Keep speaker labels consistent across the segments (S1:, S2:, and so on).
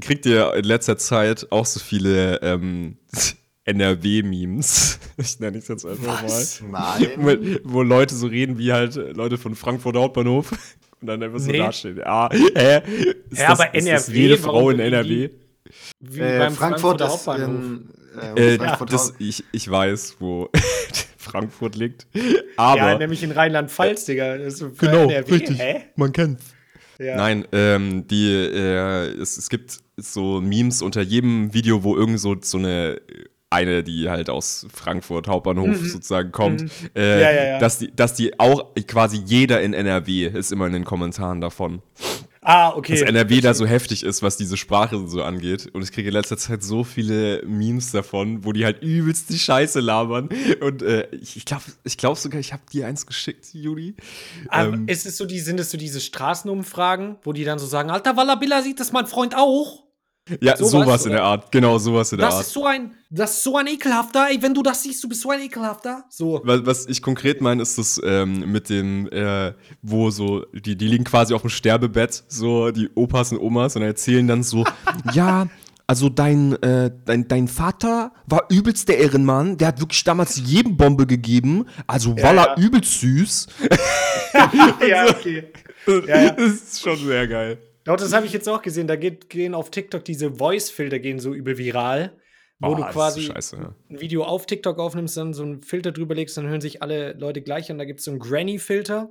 S1: kriegt ihr in letzter Zeit auch so viele ähm, NRW-Memes. Ich nenne es jetzt einfach
S2: Was?
S1: mal.
S2: Nein.
S1: Wo, wo Leute so reden wie halt Leute von Frankfurt Hauptbahnhof und dann einfach so
S3: Nee.
S1: dastehen. Ah, hä? Ist
S3: Ja, aber
S1: ist das
S3: NRW,
S1: jede Frau in NRW?
S3: Wie
S2: Äh,
S3: beim
S2: Frankfurt
S3: Hauptbahnhof.
S2: in, äh,
S1: Äh,
S2: Frankfurt
S1: das, ich, ich weiß, wo Frankfurt liegt. Aber.
S3: ja, nämlich in Rheinland-Pfalz, Digga. Das
S1: genau,
S3: NRW.
S1: richtig.
S3: Hä?
S1: Man kennt's.
S3: Ja.
S1: Nein, ähm, die, äh, es, es gibt so Memes unter jedem Video, wo irgend so, so eine eine, die halt aus Frankfurt Hauptbahnhof sozusagen kommt, äh,
S3: Mhm. Ja, ja, ja.
S1: dass die, dass die auch quasi jeder in NRW ist immer in den Kommentaren davon,
S3: Ah, okay.
S1: dass NRW da so heftig ist, was diese Sprache so angeht. Und ich kriege in letzter Zeit so viele Memes davon, wo die halt übelst die Scheiße labern. Und äh, ich, glaube ich glaub sogar, ich habe dir eins geschickt, Juli.
S3: Aber
S1: ähm,
S3: ist es so die, sind es so diese Straßenumfragen, wo die dann so sagen, Alter Wallabilla sieht das mein Freund auch?
S1: Ja,
S3: sowas,
S1: sowas in der Art. Genau, sowas in der
S3: Das
S1: Art.
S3: ist so ein, das ist so ein ekelhafter, ey, wenn du das siehst, du bist so ein ekelhafter. So.
S1: Was, was ich konkret meine, ist das ähm, mit dem, äh, wo so, die, die liegen quasi auf dem Sterbebett, so die Opas und Omas und erzählen dann so, ja, also dein, äh, dein, dein Vater war übelst der Ehrenmann, der hat wirklich damals jedem Bombe gegeben, also
S3: Ja,
S1: war
S3: ja.
S1: er übelst süß.
S3: ja, okay. Ja, ja.
S1: Das ist schon sehr geil.
S3: Doch, das habe ich jetzt auch gesehen. Da geht, gehen auf TikTok diese Voice-Filter gehen so übel viral, wo
S1: Oh,
S3: du quasi
S1: scheiße, ja.
S3: ein Video auf TikTok aufnimmst, dann so einen Filter drüber legst, dann hören sich alle Leute gleich an. Da gibt es so einen Granny-Filter.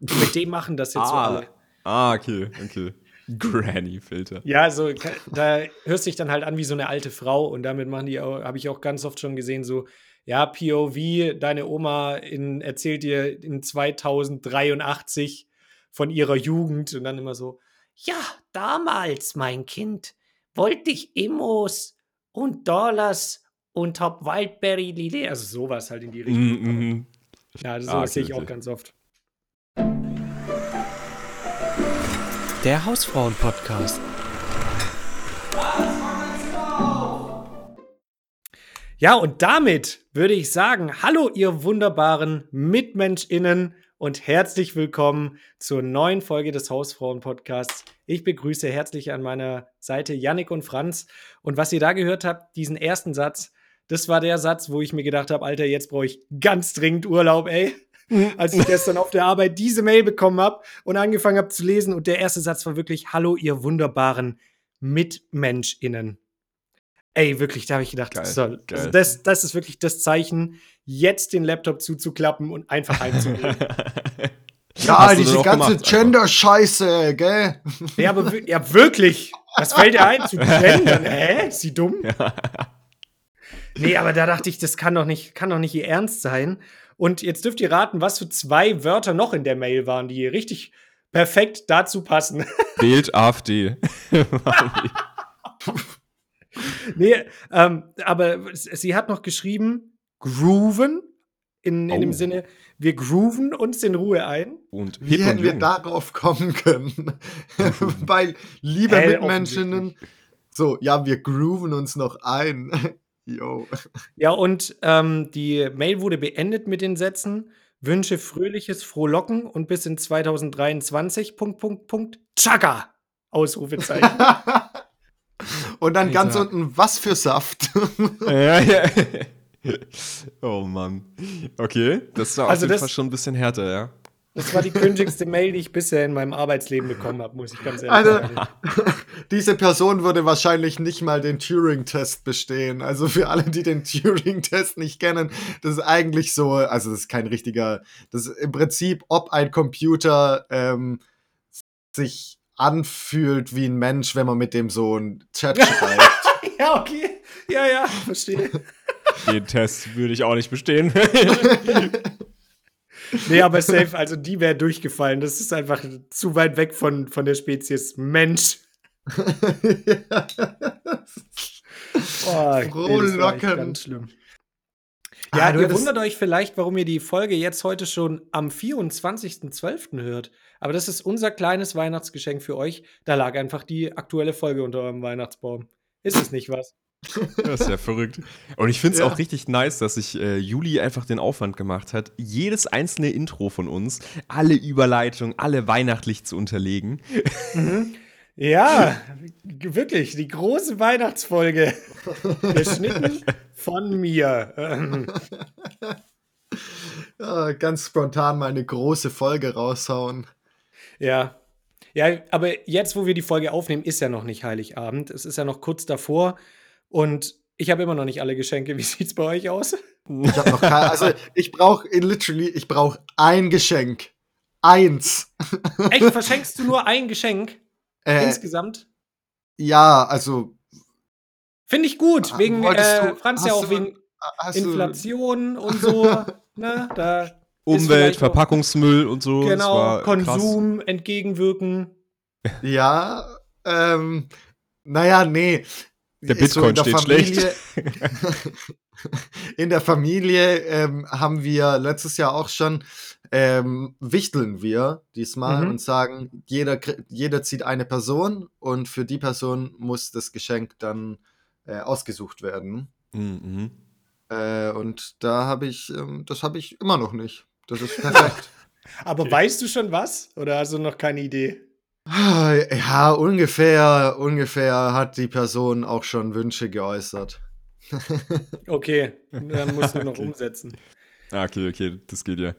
S3: Mit dem machen das jetzt so
S1: Ah,
S3: alle.
S1: ah, okay, okay. Granny-Filter.
S3: Ja, so da hörst dich dann halt an wie so eine alte Frau und damit machen die habe ich auch ganz oft schon gesehen, so, ja, POV, deine Oma in, erzählt dir in 2083 von ihrer Jugend und dann immer so, ja, damals, mein Kind, wollte ich Immos und Dollars und hab Wildberry-Lilly, also sowas halt in die Richtung.
S1: Mhm, mhm.
S3: Ja, das
S1: Ah,
S3: sehe ich auch ganz oft.
S4: Der Hausfrauen-Podcast.
S3: Ja, und damit würde ich sagen, hallo ihr wunderbaren MitmenschInnen und herzlich willkommen zur neuen Folge des Hausfrauen-Podcasts. Ich begrüße herzlich an meiner Seite Yannick und Franz. Und was ihr da gehört habt, diesen ersten Satz, das war der Satz, wo ich mir gedacht habe, Alter, jetzt brauche ich ganz dringend Urlaub, ey. Als ich gestern auf der Arbeit diese Mail bekommen habe und angefangen habe zu lesen und der erste Satz war wirklich, hallo ihr wunderbaren MitmenschInnen. Ey, wirklich, da habe ich gedacht,
S1: Geil,
S3: so,
S1: geil.
S3: also das, das ist wirklich das Zeichen, jetzt den Laptop zuzuklappen und einfach heimzugehen.
S2: Ja, diese ganze Gender-Scheiße, gell?
S3: ja, aber ja, wirklich. Was fällt dir ein zu gendern? Hä? Ist sie dumm? Nee, aber da dachte ich, das kann doch nicht, kann doch nicht ihr Ernst sein. Und jetzt dürft ihr raten, was für zwei Wörter noch in der Mail waren, die richtig perfekt dazu passen.
S1: Wählt AfD.
S3: nee, ähm, aber sie hat noch geschrieben, grooven, in, in dem
S1: Oh.
S3: Sinne, wir grooven uns in Ruhe ein.
S1: Und
S2: Wie
S1: und
S2: hätten wir darauf kommen können? Weil, liebe
S3: Hell
S2: Mitmenschen, so, ja, wir grooven uns noch ein. Yo.
S3: Ja, und ähm, die Mail wurde beendet mit den Sätzen: Wünsche fröhliches Frohlocken und bis in 2023. Punkt, Punkt, Punkt. Chaka! Ausrufezeichen.
S2: Und dann ganz
S1: Alter.
S2: unten, was für Saft?
S1: Ja, ja. Oh Mann. Okay, das war
S3: Also
S1: auf jeden
S3: das-
S1: Fall schon ein bisschen härter, ja.
S3: Das war die crindigste Mail, die ich bisher in meinem Arbeitsleben bekommen habe, muss ich ganz ehrlich
S2: Alter.
S3: sagen.
S2: Diese Person würde wahrscheinlich nicht mal den Turing-Test bestehen. Also für alle, die den Turing-Test nicht kennen, das ist eigentlich so, also das ist kein richtiger, das ist im Prinzip, ob ein Computer ähm, sich anfühlt wie ein Mensch, wenn man mit dem so einen Chat schreibt.
S3: Ja, okay. Ja, ja, verstehe.
S1: Den Test würde ich auch nicht bestehen.
S3: Nee, aber safe, also die wäre durchgefallen. Das ist einfach zu weit weg von, von der Spezies Mensch. Oh, nee. Ganz schlimm.
S2: Ah,
S3: Ja,
S2: du
S3: ihr wundert euch vielleicht, warum ihr die Folge jetzt heute schon am 24.12. hört. Aber das ist unser kleines Weihnachtsgeschenk für euch. Da lag einfach die aktuelle Folge unter eurem Weihnachtsbaum. Ist es nicht was?
S1: Das ist ja verrückt. Und ich finde es
S2: Ja.
S1: auch richtig nice, dass sich äh, Juli einfach den Aufwand gemacht hat, jedes einzelne Intro von uns, alle Überleitungen, alle weihnachtlich zu unterlegen.
S3: Ja, wirklich, die große Weihnachtsfolge. Geschnitten von mir.
S2: Ja, ganz spontan mal eine große Folge raushauen.
S3: Ja. Ja, aber jetzt, wo wir die Folge aufnehmen, ist ja noch nicht Heiligabend. Es ist ja noch kurz davor. Und ich habe immer noch nicht alle Geschenke. Wie sieht's bei euch aus?
S2: Ich habe noch kein, also ich brauche literally, ich brauche ein Geschenk. Eins.
S3: Echt, verschenkst du nur ein Geschenk
S2: Äh,
S3: insgesamt?
S2: ja, also
S3: Finde ich gut. Wegen, äh,
S2: du-
S3: Franz ja auch
S2: du-
S3: wegen
S2: hast
S3: Inflation und so. ne, da
S1: Umwelt, Verpackungsmüll und so.
S3: Genau,
S1: war
S3: Konsum entgegenwirken.
S2: du, ja, ähm, naja, nee.
S1: Der
S2: Ist
S1: Bitcoin
S2: in der
S1: steht
S2: Familie- in der Familie ähm, haben wir letztes Jahr auch schon, ähm, wichteln wir diesmal
S3: Mhm.
S2: und sagen, jeder, jeder zieht eine Person und für die Person muss das Geschenk dann äh, ausgesucht werden.
S1: krass. Mhm.
S2: Äh, und da habe ich, ähm, das habe ich immer noch nicht. Das ist perfekt.
S3: Aber weißt du schon was? Oder hast du noch keine Idee?
S2: Ah, ja, ungefähr, ungefähr hat die Person auch schon Wünsche geäußert.
S3: Okay, dann musst du noch
S1: Okay.
S3: umsetzen.
S1: Ah, okay, okay, das geht ja.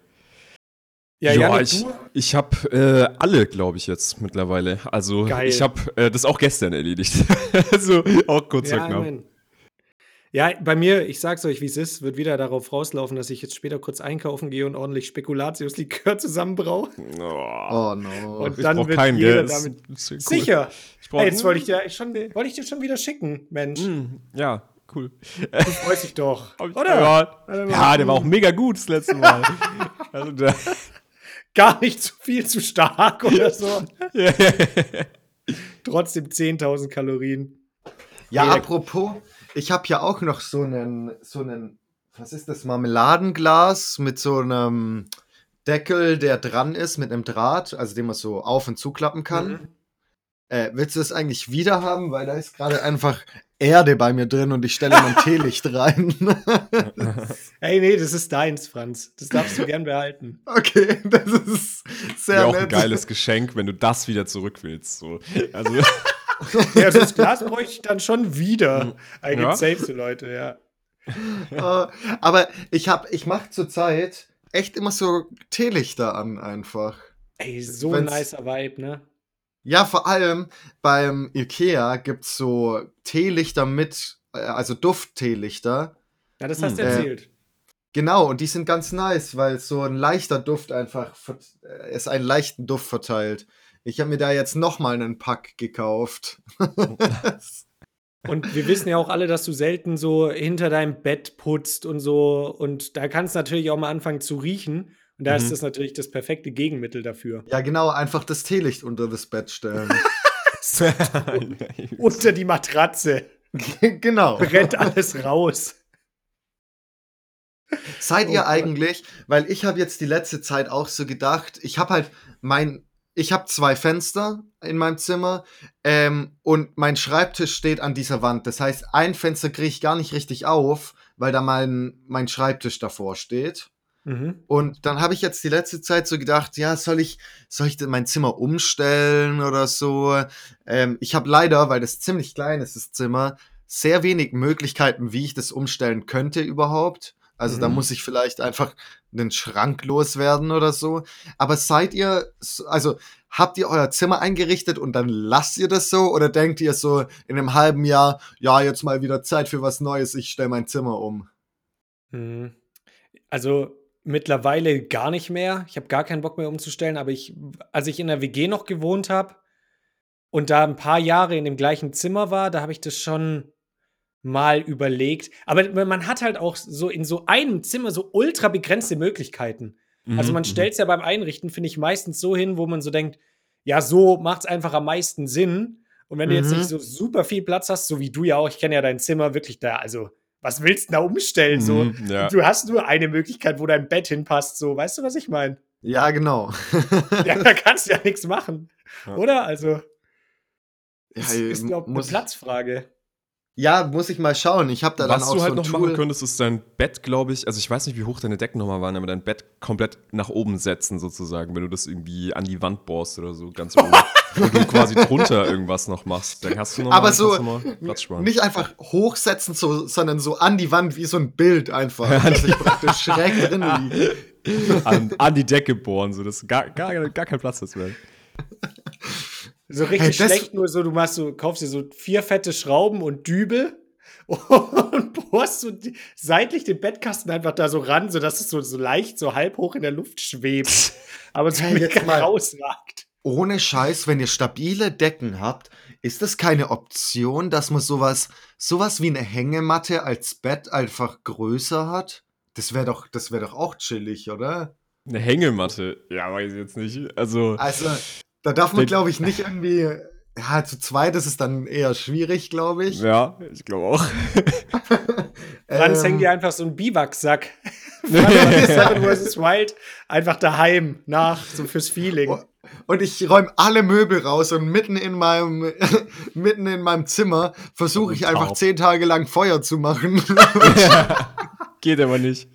S3: Ja,
S1: Ja,
S3: Janik,
S1: ich, ich habe äh, alle, glaube ich, jetzt mittlerweile. Also
S3: Geil.
S1: ich habe äh, das auch gestern erledigt. also auch kurz
S3: Ja,
S1: knapp.
S3: ja, bei mir, ich sag's euch, wie es ist, wird wieder darauf rauslaufen, dass ich jetzt später kurz einkaufen gehe und ordentlich Spekulatius-Likör zusammenbraue.
S1: Oh,
S2: Oh no.
S3: Und
S1: ich
S3: dann
S1: brauch
S3: wird
S1: keinen,
S3: jeder damit-
S1: cool.
S3: Sicher.
S1: Ich brauch,
S3: Hey, jetzt wollte ich dir schon, wollte ich dir schon wieder schicken, Mensch.
S1: Mm, ja, cool.
S3: Du freust dich doch. Oder?
S1: Ja, ja, der war auch mega gut das letzte Mal. also, da,
S3: Gar nicht zu viel zu stark oder so.
S1: ja,
S3: Trotzdem 10.000 Kalorien.
S2: Ja,
S3: Nee,
S2: apropos, ich habe ja auch noch so einen, so einen, was ist das, Marmeladenglas mit so einem Deckel, der dran ist, mit einem Draht, also den man so auf- und zuklappen kann.
S3: Mhm.
S2: Äh, willst du das eigentlich wieder haben? Weil da ist gerade einfach Erde bei mir drin und ich stelle mein Teelicht rein.
S3: Hey, nee, das ist deins, Franz. Das darfst du gern behalten.
S2: okay, das ist sehr
S1: Wäre auch
S2: nett.
S1: ein geiles Geschenk, wenn du das wieder zurück willst. So. Also,
S3: Ja, das Glas bräuchte ich dann schon wieder. I
S1: Ja.
S3: safe so Leute, ja.
S2: Äh, aber ich habe, ich mache zurzeit echt immer so Teelichter an einfach.
S3: Ey, so ein nicer Vibe, ne?
S2: Ja, vor allem beim Ikea gibt's so Teelichter mit, äh, also Duft-Teelichter.
S3: Ja, das hast du
S1: Hm.
S2: Äh,
S3: erzählt.
S2: Genau, und die sind ganz nice, weil so ein leichter Duft einfach, vert- äh, es einen leichten Duft verteilt. Ich habe mir da jetzt nochmal einen Pack gekauft.
S3: Und wir wissen ja auch alle, dass du selten so hinter deinem Bett putzt und so. Und da kannst du natürlich auch mal anfangen zu riechen. Und da
S1: Mhm.
S3: ist das natürlich das perfekte Gegenmittel dafür.
S2: ja, genau, einfach das Teelicht unter das Bett stellen.
S3: Unter die Matratze.
S2: genau.
S3: Brennt alles raus.
S2: Seid
S3: Oh
S2: ihr
S3: Gott.
S2: eigentlich, weil ich habe jetzt die letzte Zeit auch so gedacht, ich habe halt mein, ich habe zwei Fenster in meinem Zimmer ähm, und mein Schreibtisch steht an dieser Wand. Das heißt, ein Fenster kriege ich gar nicht richtig auf, weil da mein, mein Schreibtisch davor steht.
S3: Mhm.
S2: Und dann habe ich jetzt die letzte Zeit so gedacht, ja, soll ich, soll ich denn mein Zimmer umstellen oder so? Ähm, ich habe leider, weil das ziemlich klein ist, das Zimmer, sehr wenig Möglichkeiten, wie ich das umstellen könnte überhaupt. Also da
S3: Mhm.
S2: muss ich vielleicht einfach einen Schrank loswerden oder so. Aber seid ihr, also habt ihr euer Zimmer eingerichtet und dann lasst ihr das so? Oder denkt ihr so in einem halben Jahr, ja, jetzt mal wieder Zeit für was Neues, ich stelle mein Zimmer um?
S3: Mhm. Also mittlerweile gar nicht mehr. Ich habe gar keinen Bock mehr umzustellen, aber ich, als ich in der WG noch gewohnt habe und da ein paar Jahre in dem gleichen Zimmer war, da habe ich das schon mal überlegt. Aber man hat halt auch so in so einem Zimmer so ultra begrenzte Möglichkeiten. Also
S1: Mhm,
S3: man stellt es ja beim Einrichten, finde ich, meistens so hin, wo man so denkt, ja, so macht es einfach am meisten Sinn. Und wenn du jetzt
S2: Mhm.
S3: nicht so super viel Platz hast, so wie du ja auch, ich kenne ja dein Zimmer wirklich da, also was willst du da umstellen? So,
S1: Mhm, ja.
S3: du hast nur eine Möglichkeit, wo dein Bett hinpasst, so, weißt du, was ich meine?
S2: Ja, genau.
S3: Ja, da kannst du ja nichts machen,
S1: Ja.
S3: oder? Also,
S2: Ja,
S3: es ist, glaube ich, eine Platzfrage.
S2: Ja, muss ich mal schauen. Ich habe da dann
S1: Was
S2: auch
S1: du
S2: so
S1: halt
S2: ein
S1: noch
S2: Tool.
S1: machen könntest, ist dein Bett, glaube ich, also ich weiß nicht, wie hoch deine Decken nochmal waren, aber dein Bett komplett nach oben setzen, sozusagen, wenn du das irgendwie an die Wand bohrst oder so, ganz oben. wo du quasi drunter irgendwas noch machst. Dann hast du noch
S2: Aber
S1: mal,
S2: so nicht einfach hochsetzen, so, sondern so an die Wand wie so ein Bild einfach, dass ich praktisch schräg drin liege.
S1: an, an die Decke bohren, so dass gar, gar, gar kein Platz ist mehr.
S3: So richtig
S2: Hey,
S3: schlecht, nur so, du machst so, kaufst dir so vier fette Schrauben und Dübel und bohrst so seitlich den Bettkasten einfach da so ran, sodass es so, so leicht, so halb hoch in der Luft schwebt. Aber so
S2: Hey, jetzt
S3: mega
S2: mal.
S3: rausragt.
S2: Ohne Scheiß, wenn ihr stabile Decken habt, ist das keine Option, dass man sowas, sowas wie eine Hängematte als Bett einfach größer hat? Das wäre doch, das wäre doch auch chillig, oder?
S1: Eine Hängematte. Ja, weiß ich jetzt nicht. Also,
S2: Also, da darf man, glaube ich, nicht irgendwie. Ja, zu zweit ist es dann eher schwierig, glaube ich.
S1: ja, ich glaube auch.
S3: Franz
S2: Ähm,
S3: hängt dir einfach so einen Biwaksack. Franz Seven vs. Wild einfach daheim nach, so fürs Feeling.
S2: Und ich räume alle Möbel raus und mitten in meinem, mitten in meinem Zimmer versuche ich einfach zehn Tage lang Feuer zu machen.
S1: Geht aber nicht.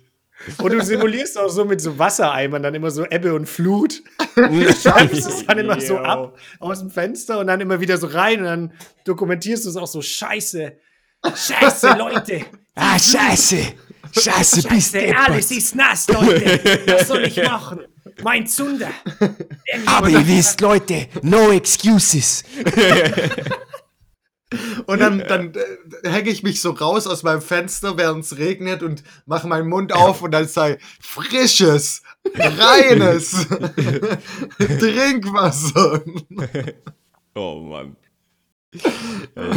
S3: Und du simulierst auch so mit so Wassereimern dann immer so Ebbe und Flut. Schreibst es dann immer so ab aus dem Fenster und dann immer wieder so rein und dann dokumentierst du es auch so scheiße. Scheiße, Leute.
S1: Ah, scheiße. Scheiße,
S3: Scheiße, alles ist nass, Leute. Was soll ich machen? Mein Zunder.
S1: Aber ihr wisst, Leute, no excuses.
S2: Und dann, dann äh, hänge ich mich so raus aus meinem Fenster, während es regnet und mache meinen Mund auf und dann sei frisches, reines Trinkwasser.
S1: Oh Mann.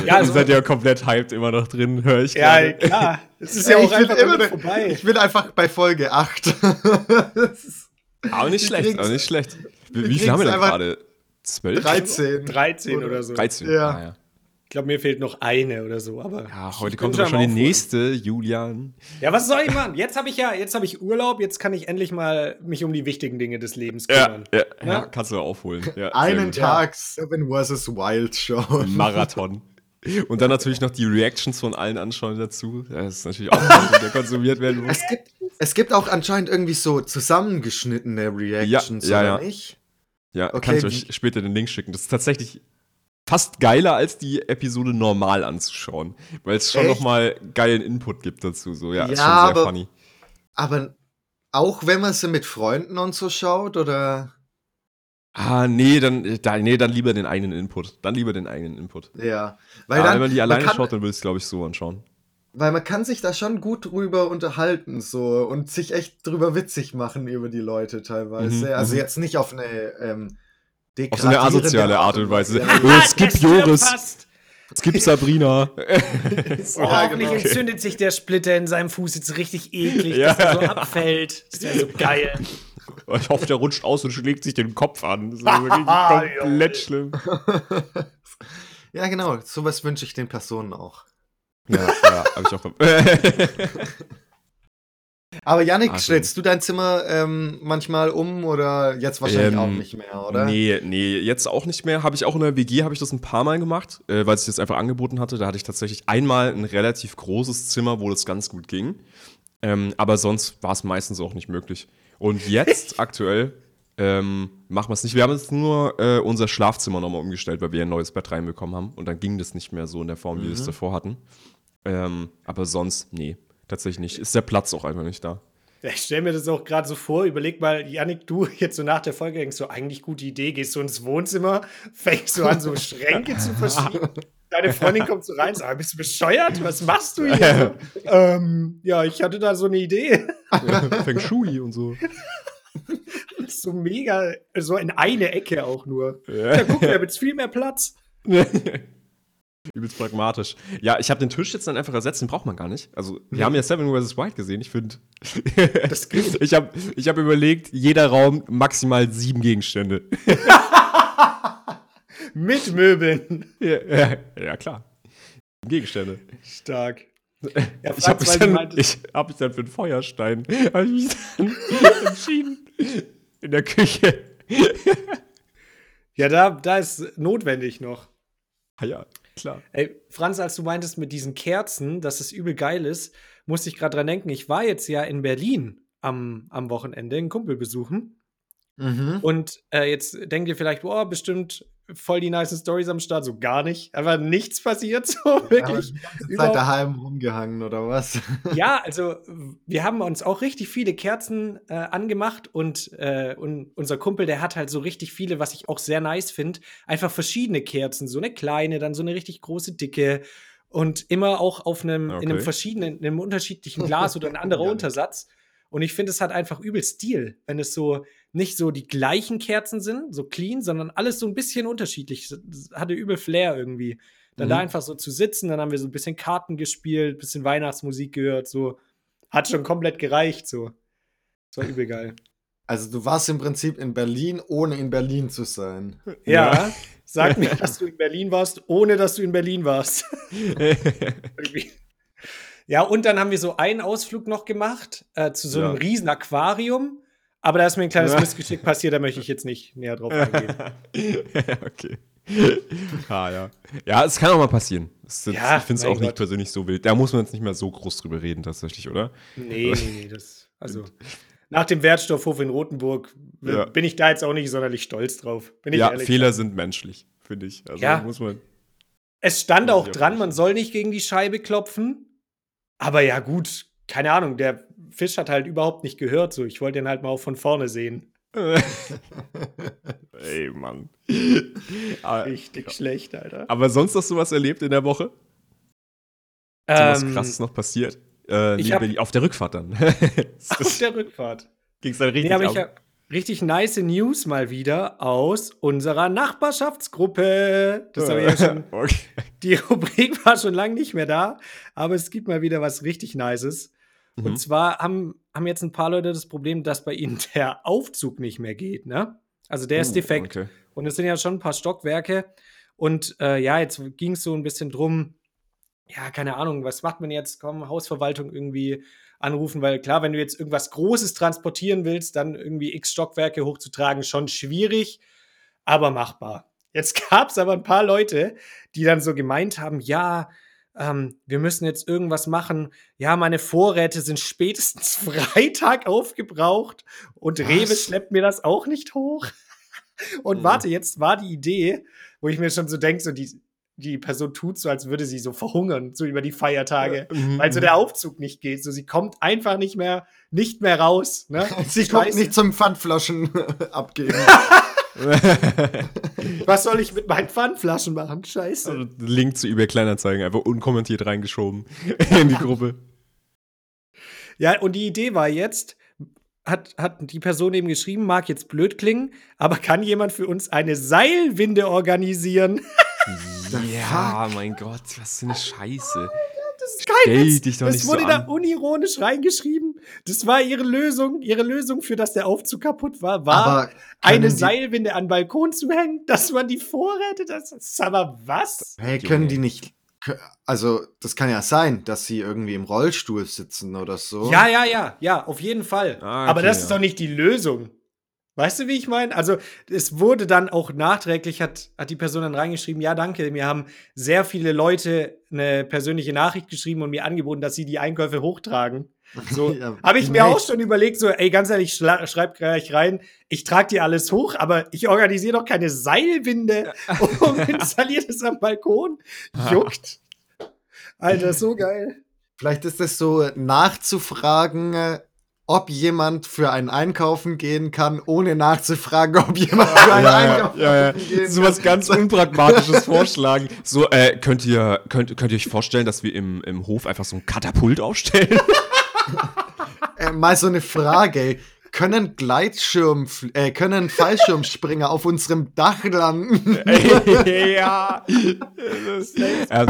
S3: Ja, also-
S1: seid ja komplett hyped immer noch drin, höre ich
S3: Ja,
S1: gerade.
S3: klar. Es ist ja auch
S2: ich, bin
S3: einfach
S2: immer
S3: immer vorbei.
S2: ich bin einfach bei Folge 8.
S1: Aber nicht
S2: Ich
S1: schlecht, aber nicht schlecht. Wie, wie viel haben wir denn gerade? Zwölf?
S2: 13.
S3: 13 oder so.
S1: 13.
S2: Ja.
S1: Ah, ja.
S3: Ich glaube, mir fehlt noch eine oder so. Aber
S1: ja, heute kommt
S3: schon
S1: aber schon die nächste, Julian.
S3: Ja, was soll ich machen? Jetzt habe ich ja, jetzt habe ich Urlaub, jetzt kann ich endlich mal mich um die wichtigen Dinge des Lebens kümmern.
S1: ja,
S3: Ja?
S1: ja, kannst du aufholen.
S2: Einen. Tag Seven vs. Wild schauen.
S1: Marathon. Und dann natürlich noch die Reactions von allen anschauen dazu. Das ist natürlich auch Content, der konsumiert werden muss.
S2: Es gibt, es gibt auch anscheinend irgendwie so zusammengeschnittene Reactions,
S1: Ja, ja,
S2: oder
S1: ja.
S2: nicht?
S1: Ja,
S2: Okay,
S1: kann ich euch später den Link schicken. Das ist tatsächlich fast geiler, als die Episode normal anzuschauen. Weil es schon nochmal geilen Input gibt dazu. So, ja, ist
S2: Ja,
S1: schon sehr
S2: aber-
S1: funny.
S2: Aber auch wenn man sie mit Freunden und so schaut, oder?
S1: Ah, nee, dann, da, nee, dann lieber den eigenen Input. Dann lieber den eigenen Input.
S2: Ja. Weil,
S1: Ja,
S2: dann,
S1: wenn man die alleine
S2: kann,
S1: schaut, dann würde ich es, glaube ich, so anschauen.
S2: weil man kann sich da schon gut drüber unterhalten so und sich echt drüber witzig machen über die Leute teilweise.
S1: Mhm,
S2: also
S1: mhm.
S2: jetzt nicht auf eine ähm,
S1: Auf so eine asoziale Art und Weise.
S2: Ja,
S1: Oh, es gibt Joris. Es gibt Sabrina.
S3: Oh,
S2: Ja,
S3: hoffentlich
S2: genau.
S3: entzündet sich der Splitter in seinem Fuß jetzt richtig eklig,
S1: Ja,
S3: dass er so
S1: ja.
S3: abfällt. Das wäre so geil.
S1: Ich hoffe, der rutscht aus und schlägt sich den Kopf an. Das ist wirklich
S3: Ja,
S1: komplett schlimm.
S2: ja, genau. Sowas wünsche ich den Personen auch.
S1: Ja, ja, hab ich auch.
S2: Aber Yannick,
S1: Also-
S2: stellst du dein Zimmer ähm, manchmal um oder jetzt wahrscheinlich
S1: Ähm,
S2: auch nicht mehr, oder?
S1: Nee, nee, jetzt auch nicht mehr. Habe ich auch in der WG, habe ich das ein paar Mal gemacht, äh, weil es das einfach angeboten hatte. Da hatte ich tatsächlich einmal ein relativ großes Zimmer, wo das ganz gut ging. Ähm, aber sonst war es meistens auch nicht möglich. Und jetzt aktuell ähm, machen wir es nicht. Wir haben jetzt nur äh, unser Schlafzimmer nochmal umgestellt, weil wir ein neues Bett reinbekommen haben. Und dann ging das nicht mehr so in der Form, wie wir es davor hatten. Ähm, aber sonst, nee, tatsächlich nicht. Ist der Platz auch einfach nicht da.
S3: Ich stelle mir das auch gerade so vor. Überleg mal, Yannick, du jetzt so nach der Folge denkst so, eigentlich gute Idee, gehst du ins Wohnzimmer, fängst du an, so Schränke zu verschieben. Deine Freundin kommt so rein und sagt, bist du bescheuert? Was machst du hier? ähm, ja, ich hatte da so eine Idee.
S1: Feng Shui und so.
S3: so mega, so in eine Ecke auch nur.
S1: Ja.
S3: Ja, guck, da wird viel mehr Platz.
S1: Übelst pragmatisch. Ja, ich habe den Tisch jetzt dann einfach ersetzt, den braucht man gar nicht. Also, wir haben ja Seven vs. White gesehen, ich finde. Ich habe ich hab überlegt, jeder Raum maximal sieben Gegenstände.
S3: Mit Möbeln.
S1: ja, ja, ja, klar. Gegenstände.
S3: Stark. Ja,
S1: Ich habe mich, dann- ich hab mich dann für einen Feuerstein hab ich mich dann entschieden. In der Küche.
S3: ja, da, da ist notwendig noch.
S1: Ah ja, klar.
S3: Ey, Franz, als du meintest mit diesen Kerzen, dass es übel geil ist, musste ich gerade dran denken. Ich war jetzt ja in Berlin am, am Wochenende einen Kumpel besuchen.
S2: Mhm.
S3: Und äh, jetzt denkt ihr vielleicht, boah, bestimmt voll die nice Stories am Start, so gar nicht. Einfach nichts passiert, so
S2: Aber
S3: wirklich. überhaupt-
S2: daheim rumgehangen oder was?
S3: Ja, also wir haben uns auch richtig viele Kerzen äh, angemacht und, äh, und unser Kumpel, der hat halt so richtig viele, was ich auch sehr nice finde, einfach verschiedene Kerzen, so eine kleine, dann so eine richtig große dicke und immer auch auf einem in einem
S1: Okay.
S3: verschiedenen, in einem unterschiedlichen Glas oder ein anderer. Untersatz. Und ich finde, es hat einfach übel Stil, wenn es so nicht so die gleichen Kerzen sind, so clean, sondern alles so ein bisschen unterschiedlich. Das hatte übel Flair irgendwie. Dann da
S1: Mhm.
S3: einfach so zu sitzen, dann haben wir so ein bisschen Karten gespielt, bisschen Weihnachtsmusik gehört, so. Hat schon komplett gereicht, so. Das war übel geil.
S2: Also du warst im Prinzip in Berlin, ohne in Berlin zu sein.
S3: Ja, sag mir, dass du in Berlin warst, ohne dass du in Berlin warst. Ja, und dann haben wir so einen Ausflug noch gemacht äh, zu so einem
S1: Ja.
S3: riesen Aquarium. Aber da ist mir ein kleines
S1: Ja.
S3: Missgeschick passiert, da möchte ich jetzt nicht näher drauf eingehen.
S1: okay. ah, ja. Ja, es kann auch mal passieren. Das, das,
S3: Ja,
S1: ich finde es auch nicht
S3: Gott.
S1: persönlich so wild. Da muss man jetzt nicht mehr so groß drüber reden, tatsächlich, oder?
S3: Nee, nee, nee, das, also nach dem Wertstoffhof in Rothenburg w-
S1: Ja.
S3: bin ich da jetzt auch nicht sonderlich stolz drauf.
S1: Ja. Fehler sind menschlich, finde ich. Also
S3: Ja.
S1: muss man.
S3: Es stand auch dran,
S1: nicht.
S3: man soll nicht gegen die Scheibe klopfen. Aber ja, gut, keine Ahnung, der Fisch hat halt überhaupt nicht gehört. So, ich wollte ihn halt mal auch von vorne sehen.
S1: Ey, Mann. aber,
S3: Richtig schlecht, Alter.
S1: aber sonst hast du was erlebt in der Woche? Dir was
S3: Ähm,
S1: krasses noch passiert? Äh,
S3: ich
S1: nee,
S3: hab-
S1: auf der Rückfahrt dann.
S3: Auf der Rückfahrt.
S1: Ging es dann richtig
S3: Nee, aber
S1: ab?
S3: Richtig nice News mal wieder aus unserer Nachbarschaftsgruppe. Das habe ich ja schon.
S1: okay.
S3: Die Rubrik war schon lange nicht mehr da, aber es gibt mal wieder was richtig Nices.
S1: Mhm.
S3: Und zwar haben, haben jetzt ein paar Leute das Problem, dass bei ihnen der Aufzug nicht mehr geht, ne? Also der ist
S1: Oh,
S3: defekt.
S1: Okay.
S3: Und es sind ja schon ein paar Stockwerke. Und äh, ja, jetzt ging es so ein bisschen drum, ja, keine Ahnung, was macht man jetzt? Komm, Hausverwaltung irgendwie anrufen, weil klar, wenn du jetzt irgendwas Großes transportieren willst, dann irgendwie x Stockwerke hochzutragen, schon schwierig, aber machbar. Jetzt gab es aber ein paar Leute, die dann so gemeint haben, ja, ähm, wir müssen jetzt irgendwas machen. Ja, meine Vorräte sind spätestens Freitag aufgebraucht und Rewe
S2: Was?
S3: schleppt mir das auch nicht hoch. Und
S1: Mhm.
S3: warte, jetzt war die Idee, wo ich mir schon so denke, so die, die Person tut so, als würde sie so verhungern, so über die Feiertage,
S1: Mhm,
S3: weil so der Aufzug nicht geht. So, sie kommt einfach nicht mehr, nicht mehr raus. Ne?
S2: Sie kommt
S3: Scheiße.
S2: nicht zum Pfandflaschen abgeben.
S3: Was soll ich mit meinen Pfandflaschen machen? Scheiße.
S1: Also, Link zu eBay Kleinanzeigen einfach unkommentiert reingeschoben in die Gruppe.
S3: Ja, und die Idee war jetzt, hat, hat die Person eben geschrieben, mag jetzt blöd klingen, aber kann jemand für uns eine Seilwinde organisieren?
S1: Ja, mein Gott, was für eine Scheiße.
S3: Das ist kein
S1: Stell
S3: Witz.
S1: dich doch
S3: das
S1: nicht
S3: wurde
S1: so
S3: da
S1: an.
S3: unironisch reingeschrieben. Das war ihre Lösung. Ihre Lösung für, dass der Aufzug kaputt war, war
S2: Aber
S3: eine Seilwinde an den Balkon zu hängen, dass man die Vorräte, das ist aber was?
S2: Hey, können die nicht. Also, das kann ja sein, dass sie irgendwie im Rollstuhl sitzen oder so.
S3: Ja, ja, ja, ja, auf jeden Fall.
S1: Ah,
S3: aber
S1: okay,
S3: das
S1: ja.
S3: ist doch nicht die Lösung. Weißt du, wie ich meine? Also, es wurde dann auch nachträglich, hat, hat die Person dann reingeschrieben, ja, danke, mir haben sehr viele Leute eine persönliche Nachricht geschrieben und mir angeboten, dass sie die Einkäufe hochtragen. So,
S2: Ja,
S3: Habe ich mir auch schon überlegt, so, ey, ganz ehrlich, schreib gleich rein, ich trage dir alles hoch, aber ich organisiere doch keine Seilwinde und installiere das am Balkon. Juckt. Alter, so geil.
S2: Vielleicht ist es so nachzufragen, äh, ob jemand für ein Einkaufen gehen kann, ohne nachzufragen, ob jemand für ein
S1: Ja,
S2: Einkaufen
S1: ja, ja.
S2: gehen
S1: So was
S2: kann.
S1: ganz Unpragmatisches vorschlagen. So, äh, könnt ihr, könnt, könnt ihr euch vorstellen, dass wir im, im Hof einfach so ein Katapult aufstellen?
S2: Äh, mal so eine Frage. Können Gleitschirm, äh, können Fallschirmspringer auf unserem Dach landen?
S1: ja. ja.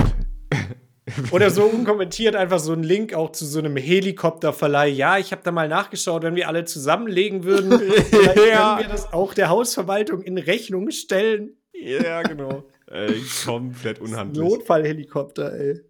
S3: Oder so unkommentiert einfach so ein Link auch zu so einem Helikopterverleih. Ja, ich habe da mal nachgeschaut, wenn wir alle zusammenlegen würden,
S1: Ja.
S3: können wir das auch der Hausverwaltung in Rechnung stellen.
S1: Ja, genau. Ey, komplett unhandlich.
S3: Notfallhelikopter, ey.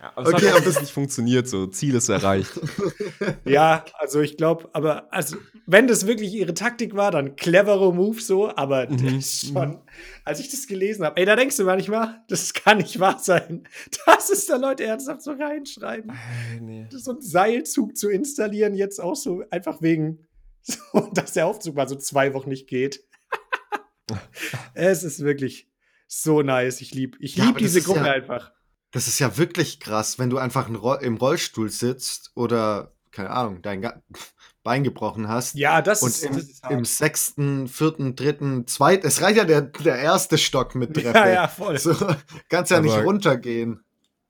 S1: Ja, aber es
S2: Okay, aber
S1: das nicht funktioniert, so Ziel ist erreicht.
S3: Ja, also ich glaube, aber also, wenn das wirklich ihre Taktik war, dann cleverer Move so, aber das
S1: Mhm.
S3: ist schon, als ich das gelesen habe, ey, da denkst du manchmal, das kann nicht wahr sein, dass es da Leute ernsthaft so reinschreiben.
S1: nee.
S3: So einen Seilzug zu installieren, jetzt auch so einfach wegen, so, dass der Aufzug mal so zwei Wochen nicht geht. es ist wirklich, so nice. Ich liebe ich lieb
S2: das
S3: diese
S2: ist
S3: Gruppe
S2: ja-
S3: einfach.
S2: Das ist ja wirklich krass, wenn du einfach im Rollstuhl sitzt oder, keine Ahnung, dein Bein gebrochen hast.
S3: Ja, das
S2: Und
S3: ist,
S2: im,
S3: das ist hart.
S2: im sechsten, vierten, dritten, zweiten, es reicht ja der, der erste Stock mit Treppe.
S3: Ja, ja, voll.
S2: So, kannst ja nicht
S1: Aber-
S2: runtergehen.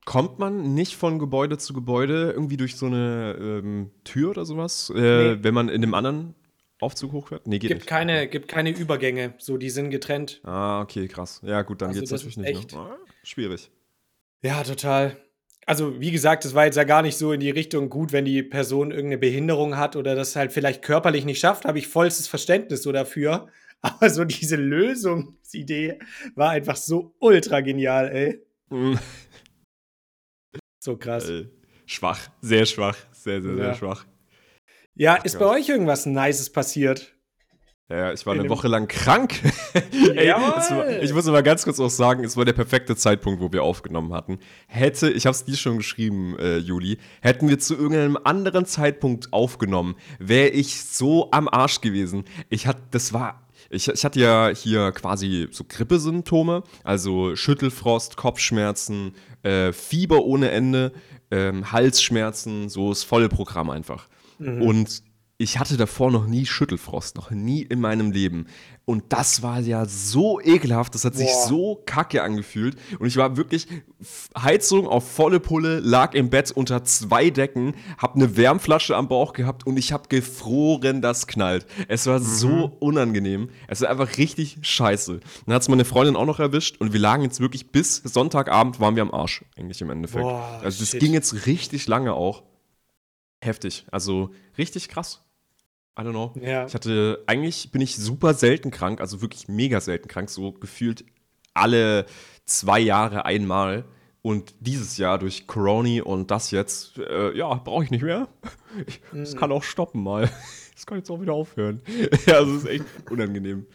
S1: Kommt man nicht von Gebäude zu Gebäude irgendwie durch so eine ähm, Tür oder sowas, äh,
S3: Nee.
S1: wenn man in dem anderen Aufzug hochfährt? Nee, geht
S3: Gibt
S1: nicht.
S3: keine, gibt keine Übergänge. So, die sind getrennt.
S1: Ah, okay, krass. Ja, gut, dann
S3: Also
S1: geht's
S3: das
S1: natürlich nicht.
S3: echt-
S1: Ne? Ah, schwierig.
S3: Ja, total. Also, wie gesagt, das war jetzt ja gar nicht so in die Richtung gut, wenn die Person irgendeine Behinderung hat oder das halt vielleicht körperlich nicht schafft, habe ich vollstes Verständnis so dafür. Aber so diese Lösungsidee war einfach so ultra genial, ey.
S1: Mm,
S3: So krass.
S1: äh, schwach, sehr schwach, sehr, sehr, sehr
S3: Ja.
S1: schwach.
S3: Ja,
S1: Ach
S3: ist
S1: Gott.
S3: bei euch irgendwas Nices passiert?
S1: Ja, ich war
S3: In
S1: eine Woche lang krank. Ey, war, ich muss aber ganz kurz auch sagen, es war der perfekte Zeitpunkt, wo wir aufgenommen hatten. Hätte, ich habe es dir schon geschrieben, äh, Juli, hätten wir zu irgendeinem anderen Zeitpunkt aufgenommen, wäre ich so am Arsch gewesen. Ich hatte, das war, ich, ich hatte ja hier quasi so Grippesymptome, also Schüttelfrost, Kopfschmerzen, äh, Fieber ohne Ende, ähm, Halsschmerzen, so das volle Programm einfach. Und ich hatte davor noch nie Schüttelfrost, noch nie in meinem Leben. Und das war ja so ekelhaft, das hat sich
S3: Boah.
S1: so kacke angefühlt. Und ich war wirklich Heizung auf volle Pulle, lag im Bett unter zwei Decken, hab eine Wärmflasche am Bauch gehabt und ich hab gefroren, das knallt. Es war so unangenehm. Es war einfach richtig scheiße. Dann hat es meine Freundin auch noch erwischt und wir lagen jetzt wirklich bis Sonntagabend waren wir am Arsch, eigentlich im Endeffekt.
S3: Boah,
S1: also das
S3: shit.
S1: ging jetzt richtig lange auch. Heftig. Also richtig krass. I don't know.
S3: Ja.
S1: Ich hatte, eigentlich bin ich super selten krank, also wirklich mega selten krank, so gefühlt alle zwei Jahre einmal. Und dieses Jahr durch Corona und das jetzt, äh, ja, brauche ich nicht mehr. Ich, Es kann auch stoppen mal. Es kann jetzt auch wieder aufhören. ja, also ist echt unangenehm.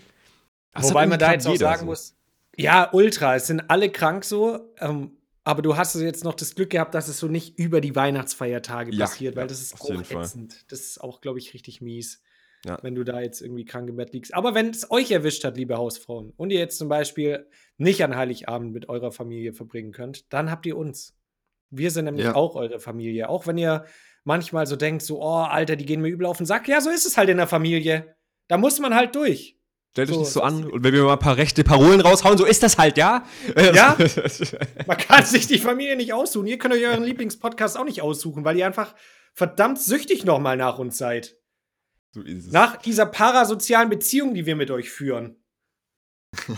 S1: Das
S3: Wobei man da jetzt auch sagen
S1: so.
S3: muss, ja, ultra, es sind alle krank so, ähm, aber du hast jetzt noch das Glück gehabt, dass es so nicht über die Weihnachtsfeiertage
S1: Ja,
S3: passiert, weil das ist auch
S1: Fall.
S3: ätzend. Das ist auch, glaube ich, richtig mies,
S1: Ja.
S3: wenn du da jetzt irgendwie krank im Bett liegst. Aber wenn es euch erwischt hat, liebe Hausfrauen, und ihr jetzt zum Beispiel nicht an Heiligabend mit eurer Familie verbringen könnt, dann habt ihr uns. Wir sind nämlich
S2: Ja.
S3: auch eure Familie. Auch wenn ihr manchmal so denkt, so, oh, Alter, die gehen mir übel auf den Sack. Ja, so ist es halt in der Familie. Da muss man halt durch.
S1: Stellt euch
S3: So,
S1: nicht so an und wenn wir mal ein paar rechte Parolen raushauen, so ist das halt, ja?
S3: Ja? Man kann sich die Familie nicht aussuchen. Ihr könnt euch euren Lieblingspodcast auch nicht aussuchen, weil ihr einfach verdammt süchtig nochmal nach uns seid.
S1: so ist es.
S3: Nach dieser parasozialen Beziehung, die wir mit euch führen.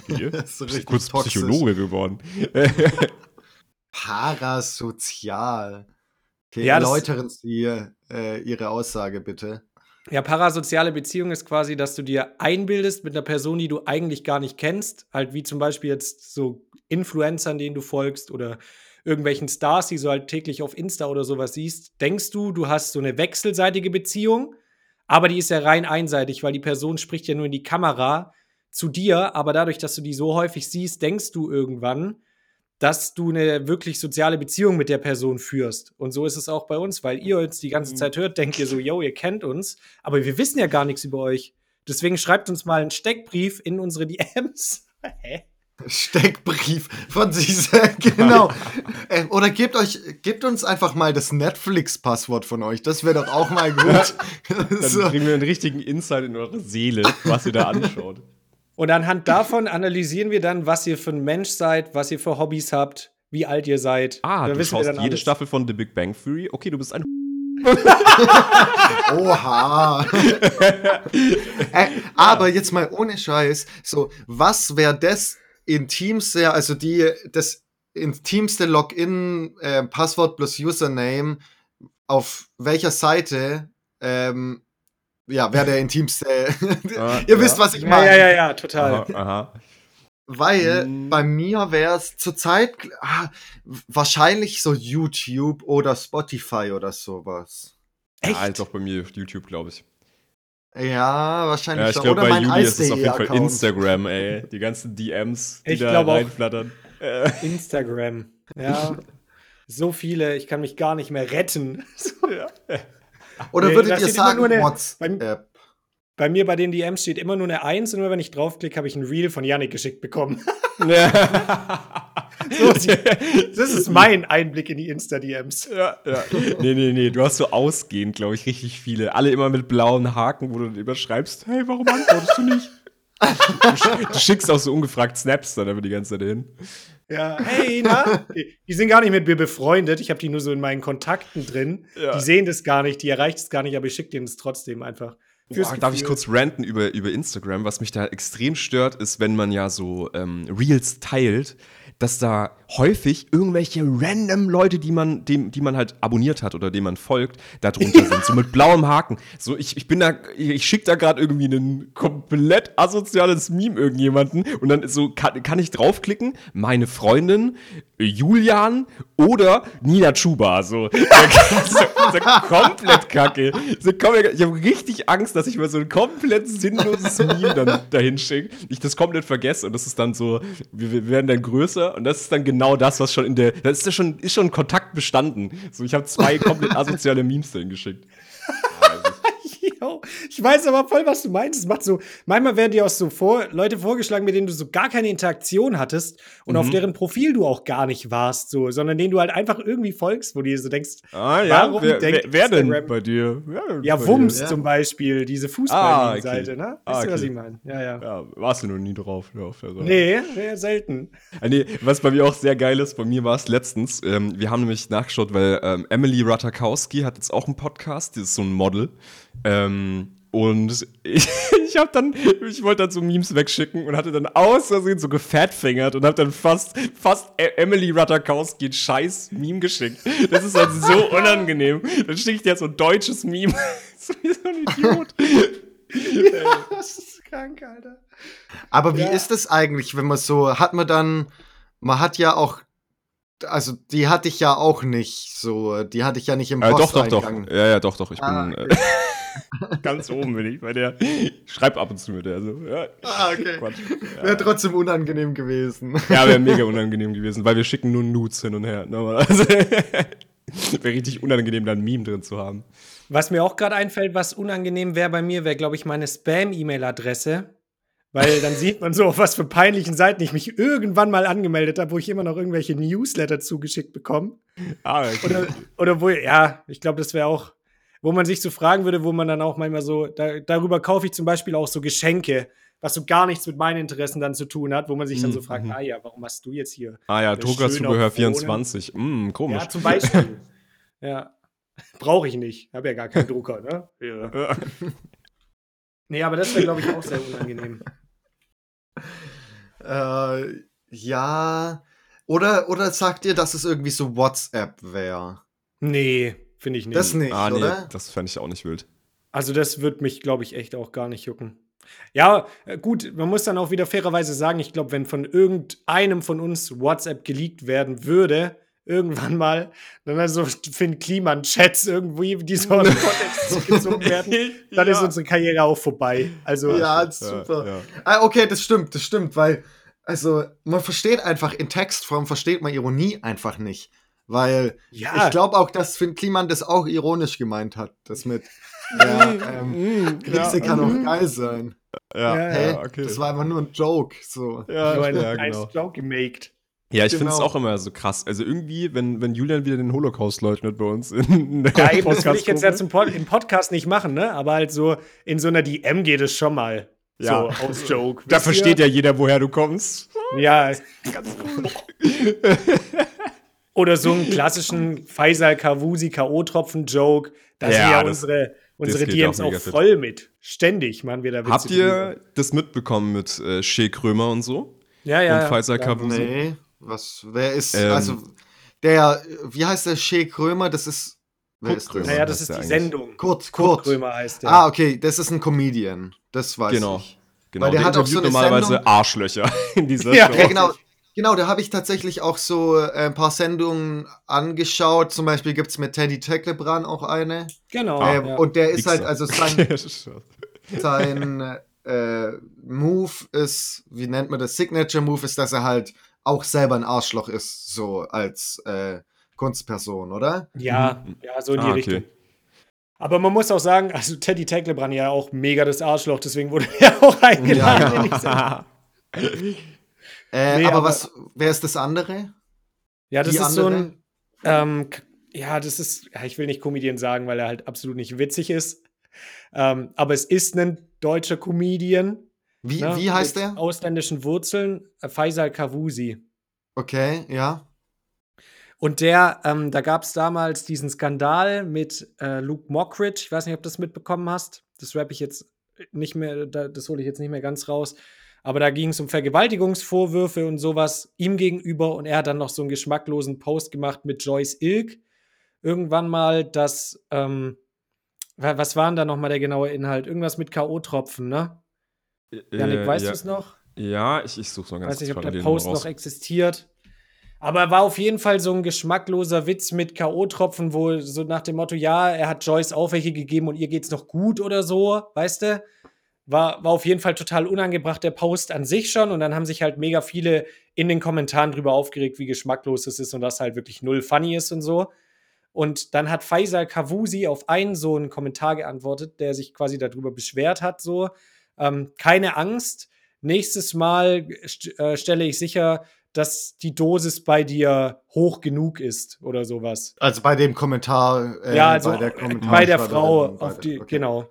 S1: Hier?
S2: Das ist
S1: kurz
S2: toxisch.
S1: Psychologe geworden.
S2: Parasozial. Okay,
S3: Ja,
S2: erläutern Sie äh, Ihre Aussage bitte.
S3: Ja, parasoziale Beziehung ist quasi, dass du dir einbildest mit einer Person, die du eigentlich gar nicht kennst. Halt wie zum Beispiel jetzt so Influencern, denen du folgst oder irgendwelchen Stars, die du halt täglich auf Insta oder sowas siehst. Denkst du, du hast so eine wechselseitige Beziehung, aber die ist ja rein einseitig, weil die Person spricht ja nur in die Kamera zu dir, aber dadurch, dass du die so häufig siehst, denkst du irgendwann, dass du eine wirklich soziale Beziehung mit der Person führst. Und so ist es auch bei uns, weil ihr uns die ganze
S1: Mhm.
S3: Zeit hört, denkt ihr so, yo, ihr kennt uns, aber wir wissen ja gar nichts über euch. Deswegen schreibt uns mal einen Steckbrief in unsere DMs. Hä?
S2: Steckbrief von sich selbst, genau. äh, oder gebt euch, gebt uns einfach mal das Netflix-Passwort von euch. Das wäre doch auch mal gut.
S1: Dann
S2: so.
S1: kriegen wir einen richtigen Insight in eure Seele, was ihr da anschaut.
S3: Und anhand davon analysieren wir dann, was ihr für ein Mensch seid, was ihr für Hobbys habt, wie alt ihr seid.
S1: Ah,
S3: Da
S1: du
S3: wissen wir
S1: schaust
S3: dann
S1: jede
S3: alles.
S1: Staffel von The Big Bang Theory. Okay, du bist ein.
S2: Oha. äh, aber jetzt mal ohne Scheiß. So, was wäre das intimste, also die, das intimste Login, äh, Passwort plus Username, auf welcher Seite, ähm, ja, wäre der intimste.
S1: Ah,
S2: Ihr wisst,
S1: ja.
S2: was ich
S3: Ja,
S2: meine.
S3: ja, ja, ja, total.
S1: Aha, aha.
S2: Weil
S1: Mm.
S2: bei mir wäre es zurzeit ah, wahrscheinlich so YouTube oder Spotify oder sowas.
S1: Ja,
S3: Echt?
S1: halt doch bei mir YouTube, glaube ich.
S2: Ja, wahrscheinlich
S1: Ja, ich glaube,
S2: oder
S1: bei Juli ist es auf jeden Fall. Instagram, ey. Die ganzen DMs, die
S3: Ich
S1: da
S3: auch.
S1: reinflattern. Äh,
S3: Instagram. Ja. so viele, ich kann mich gar nicht mehr retten.
S2: Oder
S3: Nee,
S2: würdet
S3: das
S2: ihr
S3: immer
S2: sagen,
S3: nur eine-
S2: WhatsApp?
S3: beim- bei mir bei den DMs steht immer nur eine Eins und nur wenn ich draufklicke, habe ich ein Reel von Yannick geschickt bekommen. so, das ist mein Einblick in die Insta-DMs.
S1: Ja, ja. Nee, nee, nee. Du hast so ausgehend, glaube ich, richtig viele. Alle immer mit blauen Haken, wo du dann überschreibst, hey, warum antwortest du nicht? du, du schickst auch so ungefragt Snaps dann aber die ganze Zeit hin.
S3: Ja, hey, na? Die sind gar nicht mit mir befreundet. Ich habe die nur so in meinen Kontakten drin. Ja. Die sehen das gar nicht, die erreicht es gar nicht, aber ich schicke denen das trotzdem einfach.
S1: Boah, darf ich kurz ranten über, über Instagram? Was mich da extrem stört, ist, wenn man ja so ähm, Reels teilt, dass da häufig irgendwelche random Leute, die man, dem, die man halt abonniert hat oder dem man folgt, da drunter sind. So mit blauem Haken. So, ich, ich bin da, ich schicke da gerade irgendwie ein komplett asoziales Meme irgendjemanden und dann so kann, kann ich draufklicken, meine Freundin, Julian oder Nina Chuba. So, so, so komplett kacke. So, ich habe richtig Angst, dass ich mal so ein komplett sinnloses Meme dann dahin schicke. Ich das komplett vergesse und das ist dann so, wir, wir werden dann größer und das ist dann genau das, was schon in der, das ist ja schon, ist schon Kontakt bestanden. So, ich habe zwei komplett asoziale Memes dahin geschickt.
S3: Ich weiß aber voll, was du meinst. Es macht so, manchmal werden dir auch so vor, Leute vorgeschlagen, mit denen du so gar keine Interaktion hattest und mhm. auf deren Profil du auch gar nicht warst, so, sondern denen du halt einfach irgendwie folgst, wo du dir so denkst,
S1: ah, ja, warum wer, wer, wer denn bei dir?
S3: Ja, ja Wumms dir. zum Beispiel, diese Fußballseite, ah, okay. ne? Weißt ah, okay. du, was ich meine? Ja, ja,
S1: ja. Warst du noch nie drauf? Ja, auf
S3: der Seite. Nee, nee, selten.
S1: Ah, nee, was bei mir auch sehr geil ist, bei mir war es letztens, ähm, wir haben nämlich nachgeschaut, weil ähm, Emily Ratakowski hat jetzt auch einen Podcast, die ist so ein Model. Ähm, und ich, ich habe dann, ich wollte dann so Memes wegschicken und hatte dann aus Versehen so gefatfingert und habe dann fast, fast e- Emily Ratakowski ein scheiß Meme geschickt. Das ist halt so unangenehm. Dann schicke ich dir so ein deutsches Meme. so wie so ein Idiot.
S2: ja, das ist krank, Alter. Aber wie ja. ist es eigentlich, wenn man so, hat man dann, man hat ja auch also die hatte ich ja auch nicht so, die hatte ich ja nicht im
S1: äh, Doch, doch, doch. Ja, ja, doch, doch. Ich ah, bin. Okay. Äh, Ganz oben bin ich bei der. Ich schreibe ab und zu mit der. Also, ja,
S2: ah, okay. Ja. Wäre trotzdem unangenehm gewesen.
S1: Ja, wäre mega unangenehm gewesen, weil wir schicken nur Nudes hin und her. Ne? Also, wäre richtig unangenehm, da ein Meme drin zu haben.
S3: Was mir auch gerade einfällt, was unangenehm wäre bei mir, wäre, glaube ich, meine Spam-E-Mail-Adresse. Weil dann sieht man so, auf was für peinlichen Seiten ich mich irgendwann mal angemeldet habe, wo ich immer noch irgendwelche Newsletter zugeschickt bekomme. Ah, okay. oder, oder wo, ja, ich glaube, das wäre auch wo man sich so fragen würde, wo man dann auch manchmal so, da, darüber kaufe ich zum Beispiel auch so Geschenke, was so gar nichts mit meinen Interessen dann zu tun hat, wo man sich dann so fragt, mhm. ah ja, warum hast du jetzt hier?
S1: Ah ja, Druckerzubehör 24. Mm, komisch.
S3: Ja, zum Beispiel. ja. Brauche ich nicht. Habe ja gar keinen Drucker, ne? Ja. nee, aber das wäre, glaube ich, auch sehr unangenehm.
S2: Äh, ja. Oder, oder sagt ihr, dass es irgendwie so WhatsApp wäre?
S3: Nee. Finde ich nicht.
S2: Das nicht, ah, nee, oder?
S1: Das fände ich auch nicht wild.
S3: Also das wird mich, glaube ich, echt auch gar nicht jucken. Ja, äh, gut, man muss dann auch wieder fairerweise sagen, ich glaube, wenn von irgendeinem von uns WhatsApp geleakt werden würde, irgendwann mal, dann also Finn Kliman-Chats irgendwie, die so aus dem Kontext gezogen werden, dann ja. ist unsere Karriere auch vorbei. Also,
S2: ja, super. Ja, ja. Ah, okay, das stimmt, das stimmt, weil, also, man versteht einfach, in Textform versteht man Ironie einfach nicht. Weil ja. ich glaube auch, dass Finn Kliman das auch ironisch gemeint hat. Das mit ja, ähm, Krise kann auch geil sein. Ja, hey, ja, okay. Das war einfach nur ein Joke. So.
S3: Ja, ein, ja, genau. ein Joke gemaked.
S1: Ja, ich genau. finde es auch immer so krass. Also irgendwie, wenn, wenn Julian wieder den Holocaust leugnet bei uns in der
S3: Ja, eben, das will ich jetzt ja zum Pod, im Podcast nicht machen, ne? Aber halt so in so einer DM geht es schon mal. Ja. So aus Joke.
S1: Da versteht ihr? ja jeder, woher du kommst.
S3: Ja, ganz gut. Oder so einen klassischen Faisal Kavusi K.O.-Tropfen-Joke. Da ja, sind ja unsere, unsere DMs auch, auch voll fit. mit. Ständig machen wir da
S1: Witze Habt ihr das mitbekommen mit äh, Shea Krömer und so?
S3: Ja, ja.
S1: Und Faisal Kavusi?
S2: Nee. Was, wer ist, ähm, also, der, wie heißt der Shea Krömer? Das ist,
S3: wer Kurt ist Krömer? Naja, das ist die eigentlich. Sendung.
S2: Kurt, Kurt, Kurt Krömer heißt der. Ah, okay, das ist ein Comedian. Das weiß genau. ich.
S1: Genau, Weil der, der hat auch so normalerweise Sendung. Arschlöcher in dieser
S2: ja, Show. Ja, genau. Genau, da habe ich tatsächlich auch so äh, ein paar Sendungen angeschaut. Zum Beispiel gibt es mit Teddy Tecklebrand auch eine.
S3: Genau.
S2: Äh, ja. Und der ist halt, also sein, sein äh, Move ist, wie nennt man das? Signature Move ist, dass er halt auch selber ein Arschloch ist, so als äh, Kunstperson, oder?
S3: Ja, mhm. ja, so in die ah, okay. Richtung. Aber man muss auch sagen, also Teddy Tecklebrand ja auch mega das Arschloch, deswegen wurde er auch eingeladen. Sendung.
S2: Äh,
S3: Nee,
S2: aber,
S3: aber-
S2: was, wer ist das andere?
S3: Ja, das
S2: Die
S3: ist so
S2: andere?
S3: ein. Ähm, ja, das ist. Ja, ich will nicht Comedian sagen, weil er halt absolut nicht witzig ist. Ähm, aber es ist ein deutscher Comedian.
S2: Wie,
S3: ne,
S2: wie heißt der?
S3: Ausländischen Wurzeln. Äh, Faisal Kavusi.
S2: Okay, ja.
S3: Und der, ähm, da gab es damals diesen Skandal mit äh, Luke Mockridge. Ich weiß nicht, ob du das mitbekommen hast. Das rappe ich jetzt nicht mehr, da, das hole ich jetzt nicht mehr ganz raus. Aber da ging es um Vergewaltigungsvorwürfe und sowas ihm gegenüber. Und er hat dann noch so einen geschmacklosen Post gemacht mit Joyce Ilk. Irgendwann mal, dass, ähm, wa- was war denn da nochmal der genaue Inhalt? Irgendwas mit K.O.-Tropfen, ne? Janik,
S1: Äh,
S3: weißt
S1: ja.
S3: du es noch?
S1: Ja, ich, ich suche noch ganz
S3: weiß nicht, ob
S1: kurz
S3: der Post noch existiert. Aber er war auf jeden Fall so ein geschmackloser Witz mit K.O.-Tropfen, wo so nach dem Motto, ja, er hat Joyce auch welche gegeben und ihr geht's noch gut oder so, weißt du? War, war auf jeden Fall total unangebracht, der Post an sich schon. Und dann haben sich halt mega viele in den Kommentaren drüber aufgeregt, wie geschmacklos es ist und dass halt wirklich null funny ist und so. Und dann hat Faisal Kavusi auf einen so einen Kommentar geantwortet, der sich quasi darüber beschwert hat, so, ähm, keine Angst, nächstes Mal st äh, stelle ich sicher, dass die Dosis bei dir hoch genug ist oder sowas.
S2: Also bei dem Kommentar. äh,
S3: ja, also
S2: bei der,
S3: bei der, Frau, die,
S2: okay.
S3: genau,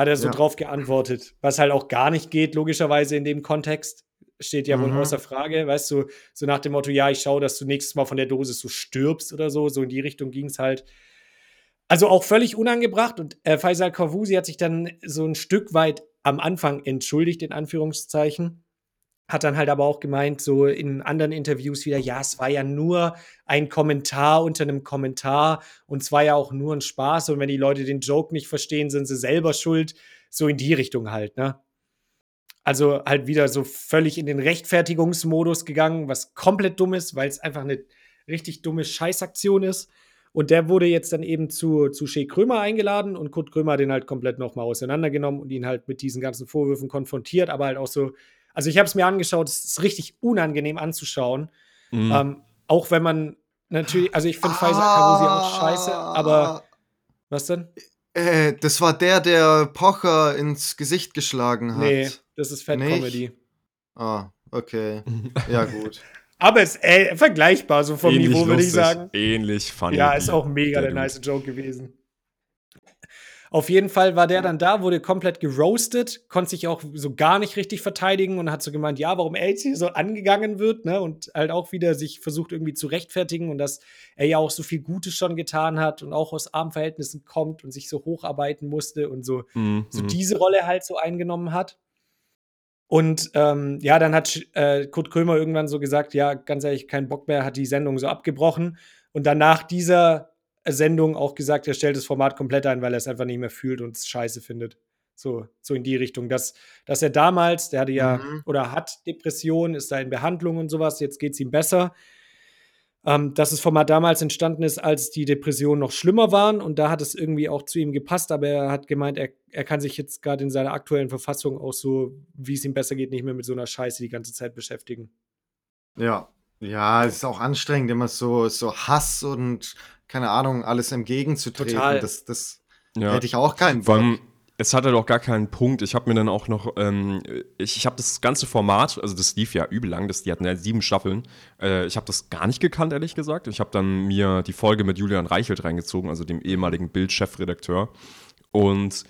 S3: hat er so
S2: Ja.
S3: drauf geantwortet, was halt auch gar nicht geht, logischerweise in dem Kontext. Steht ja wohl
S2: Mhm.
S3: außer Frage, weißt du, so nach dem Motto, ja, ich schaue, dass du nächstes Mal von der Dosis so stirbst oder so, so in die Richtung ging es halt. Also auch völlig unangebracht und äh, Faisal Kavusi hat sich dann so ein Stück weit am Anfang entschuldigt, in Anführungszeichen. Hat dann halt aber auch gemeint, so in anderen Interviews wieder, ja, es war ja nur ein Kommentar unter einem Kommentar und es war ja auch nur ein Spaß und wenn die Leute den Joke nicht verstehen, sind sie selber schuld. So in die Richtung halt, ne? Also halt wieder so völlig in den Rechtfertigungsmodus gegangen, was komplett dumm ist, weil es einfach eine richtig dumme Scheißaktion ist. Und der wurde jetzt dann eben zu, zu Shea Krömer eingeladen und Kurt Krömer hat den halt komplett nochmal auseinandergenommen und ihn halt mit diesen ganzen Vorwürfen konfrontiert, aber halt auch so, also ich habe es mir angeschaut, es ist richtig unangenehm anzuschauen.
S1: Mhm.
S3: Ähm, auch wenn man natürlich, also ich finde Faisal Kavusi auch scheiße, aber was denn?
S2: Äh, das war der, der Pocher ins Gesicht geschlagen hat.
S3: Nee, das ist Fat
S2: Nicht?
S3: Comedy.
S2: Ah, okay. Ja, gut.
S3: Aber es ist äh, vergleichbar, so vom
S1: ähnlich
S3: Niveau, würde ich sagen.
S1: Ähnlich funny.
S3: Ja, ist auch mega der,
S1: Dude.
S3: nice Joke gewesen. Auf jeden Fall war der dann da, wurde komplett geroastet, konnte sich auch so gar nicht richtig verteidigen und hat so gemeint, ja, warum hier so angegangen wird, ne? Und halt auch wieder sich versucht irgendwie zu rechtfertigen und dass er ja auch so viel Gutes schon getan hat und auch aus armen Verhältnissen kommt und sich so hocharbeiten musste und so
S1: Mhm,
S3: so
S1: mhm.
S3: diese Rolle halt so eingenommen hat. Und ähm, ja, dann hat äh, Kurt Krömer irgendwann so gesagt, ja, ganz ehrlich, kein Bock mehr, hat die Sendung so abgebrochen. Und dann nach dieser Sendung auch gesagt, er stellt das Format komplett ein, weil er es einfach nicht mehr fühlt und es scheiße findet. So, so in die Richtung, dass, dass er damals, der hatte ja
S2: Mhm.
S3: oder hat Depressionen, ist da in Behandlung und sowas, jetzt geht es ihm besser. Ähm, dass das Format damals entstanden ist, als die Depressionen noch schlimmer waren und da hat es irgendwie auch zu ihm gepasst, aber er hat gemeint, er, er kann sich jetzt gerade in seiner aktuellen Verfassung auch so, wie es ihm besser geht, nicht mehr mit so einer Scheiße die ganze Zeit beschäftigen.
S2: Ja. Ja, es ist auch anstrengend, immer so, so Hass und keine Ahnung, alles entgegenzutreten.
S3: Total.
S2: Das, das
S1: Ja.
S2: hätte ich auch keinen Bock.
S1: es hatte doch gar keinen Punkt. Ich habe mir dann auch noch, ähm, ich, ich habe das ganze Format, also das lief ja übel lang, das, die hatten ja sieben Staffeln. Äh, ich habe das gar nicht gekannt, ehrlich gesagt. Ich habe dann mir die Folge mit Julian Reichelt reingezogen, also dem ehemaligen Bild-Chefredakteur. Und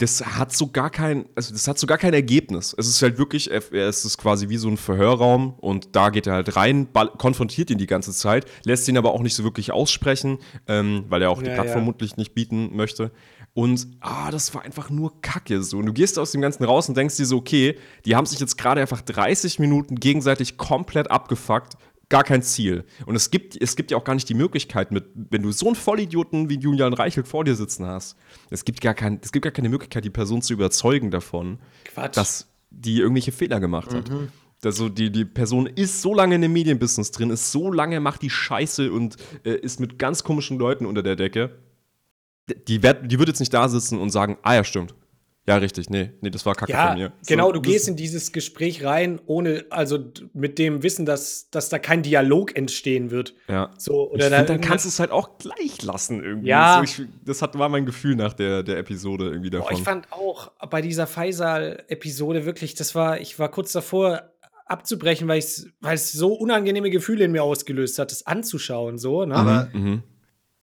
S1: das hat so gar kein, also das hat so gar kein Ergebnis. Es ist halt wirklich, er- es ist quasi wie so ein Verhörraum und da geht er halt rein, konfrontiert ihn die ganze Zeit, lässt ihn aber auch nicht so wirklich aussprechen, ähm, weil er auch die
S3: Ja,
S1: Plattform
S3: ja.
S1: vermutlich nicht bieten möchte. Und ah, das war einfach nur Kacke so. Und du gehst aus dem Ganzen raus und denkst dir so, okay, die haben sich jetzt gerade einfach 30 Minuten gegenseitig komplett abgefuckt. Gar kein Ziel. Und es gibt, es gibt ja auch gar nicht die Möglichkeit, mit, wenn du so einen Vollidioten wie Julian Reichelt vor dir sitzen hast, es gibt gar, kein, es gibt gar keine Möglichkeit, die Person zu überzeugen davon,
S3: Quatsch.
S1: dass die irgendwelche Fehler gemacht hat.
S2: Mhm.
S1: Also die, die Person ist so lange in dem Medienbusiness drin, ist so lange, macht die Scheiße und äh, ist mit ganz komischen Leuten unter der Decke. Die, werd, die wird jetzt nicht da sitzen und sagen, ah ja, stimmt. Ja, richtig. Nee, nee, das war Kacke
S3: Ja,
S1: von mir. So,
S3: genau, du gehst in dieses Gespräch rein, ohne, also mit dem Wissen, dass, dass da kein Dialog entstehen wird.
S1: Ja.
S3: So,
S1: Ich
S3: oder da
S1: finde, dann kannst du es halt auch gleich lassen irgendwie.
S3: Ja.
S1: So, ich, das hat, war mein Gefühl nach der, der Episode irgendwie
S3: Boah,
S1: davon.
S3: ich fand auch bei dieser Faisal-Episode wirklich, das war, ich war kurz davor abzubrechen, weil es weil es so unangenehme Gefühle in mir ausgelöst hat, das anzuschauen, so, ne?
S2: Aber
S1: mhm.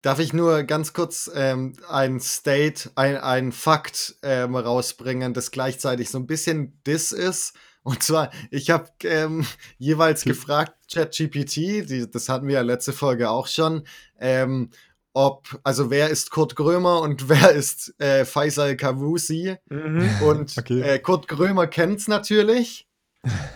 S2: Darf ich nur ganz kurz ähm, ein State, ein, ein Fakt ähm, rausbringen, das gleichzeitig so ein bisschen Diss ist? Und zwar, ich habe ähm, jeweils gefragt, ChatGPT, das hatten wir ja letzte Folge auch schon, ähm, ob, also wer ist Kurt Grömer und wer ist äh, Faisal Kavusi?
S3: Mhm.
S2: Und
S1: Okay.
S2: äh, Kurt Grömer kennt's natürlich.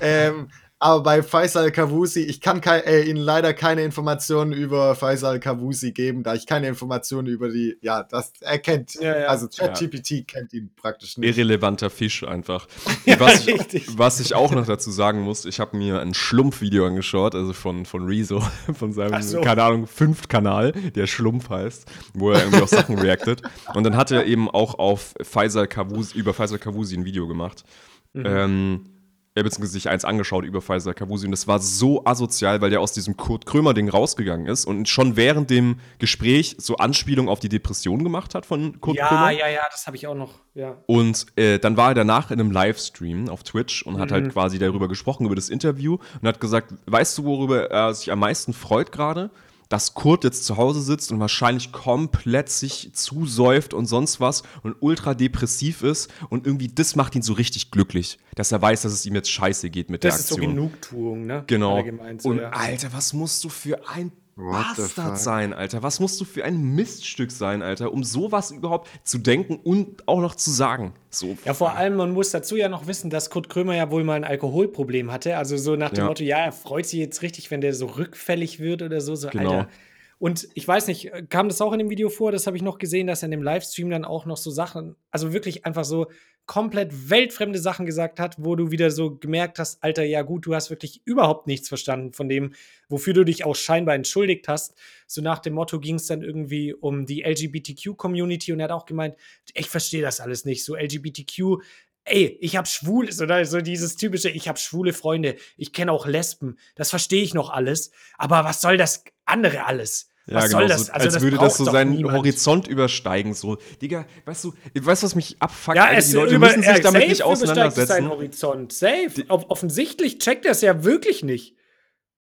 S2: ähm, aber bei Faisal Kavusi, ich kann kei- äh, Ihnen leider keine Informationen über Faisal Kavusi geben, da ich keine Informationen über die, ja, das er kennt,
S3: Ja, ja.
S2: also ChatGPT kennt ihn praktisch nicht.
S1: Irrelevanter Fisch einfach. was, ich, was ich auch noch dazu sagen muss, ich habe mir ein Schlumpf-Video angeschaut, also von, von Rezo, von seinem,
S3: so.
S1: keine Ahnung, Fünft-Kanal, der Schlumpf heißt, wo er irgendwie auf Sachen reactet. Und dann hat er eben auch auf Faisal Kavusi, über Faisal Kavusi ein Video gemacht. Ähm, er beziehungsweise sich eins angeschaut über Faisal Kavusi und das war so asozial, weil der aus diesem Kurt Krömer-Ding rausgegangen ist und schon während dem Gespräch so Anspielung auf die Depression gemacht hat von Kurt
S3: Ja,
S1: Krömer.
S3: ja, ja, das habe ich auch noch, ja.
S1: Und äh, dann war er danach in einem Livestream auf Twitch und hat
S3: Mhm.
S1: halt quasi darüber gesprochen, über das Interview und hat gesagt, weißt du, worüber er sich am meisten freut gerade? Dass Kurt jetzt zu Hause sitzt und wahrscheinlich komplett sich zusäuft und sonst was und ultra depressiv ist und irgendwie das macht ihn so richtig glücklich, dass er weiß, dass es ihm jetzt scheiße geht mit
S3: Das
S1: der
S3: ist so
S1: Aktion.
S3: Genugtuung, ne?
S1: Genau.
S3: So,
S1: und
S3: ja.
S1: Alter, was musst du für ein
S2: What
S1: Bastard sein, Alter? Was musst du für ein Miststück sein, Alter, um sowas überhaupt zu denken und auch noch zu sagen? So.
S3: Ja, vor allem, man muss dazu ja noch wissen, dass Kurt Krömer ja wohl mal ein Alkoholproblem hatte. Also so nach dem
S1: Ja.
S3: Motto, ja, er freut sich jetzt richtig, wenn der so rückfällig wird oder so. so
S1: Genau.
S3: Alter. Und ich weiß nicht, kam das auch in dem Video vor? Das habe ich noch gesehen, dass er in dem Livestream dann auch noch so Sachen, also wirklich einfach so komplett weltfremde Sachen gesagt hat, wo du wieder so gemerkt hast, Alter, ja gut, du hast wirklich überhaupt nichts verstanden von dem, wofür du dich auch scheinbar entschuldigt hast. So nach dem Motto ging es dann irgendwie um die LGBTQ-Community und er hat auch gemeint, ich verstehe das alles nicht. So LGBTQ, ey, ich habe schwul, so, da- so dieses typische, ich habe schwule Freunde, ich kenne auch Lesben, das verstehe ich noch alles. Aber was soll das andere alles? Was soll das?
S1: So,
S3: Also
S1: als
S3: das
S1: würde das so seinen
S3: niemand.
S1: Horizont übersteigen. So, Digga, weißt du, weißt du, was mich abfuckt?
S3: Ja,
S1: Alter?
S3: es
S1: die Leute
S3: über,
S1: müssen sich damit nicht auseinandersetzen.
S3: seinen Horizont. Safe. Off- offensichtlich checkt er es ja wirklich nicht.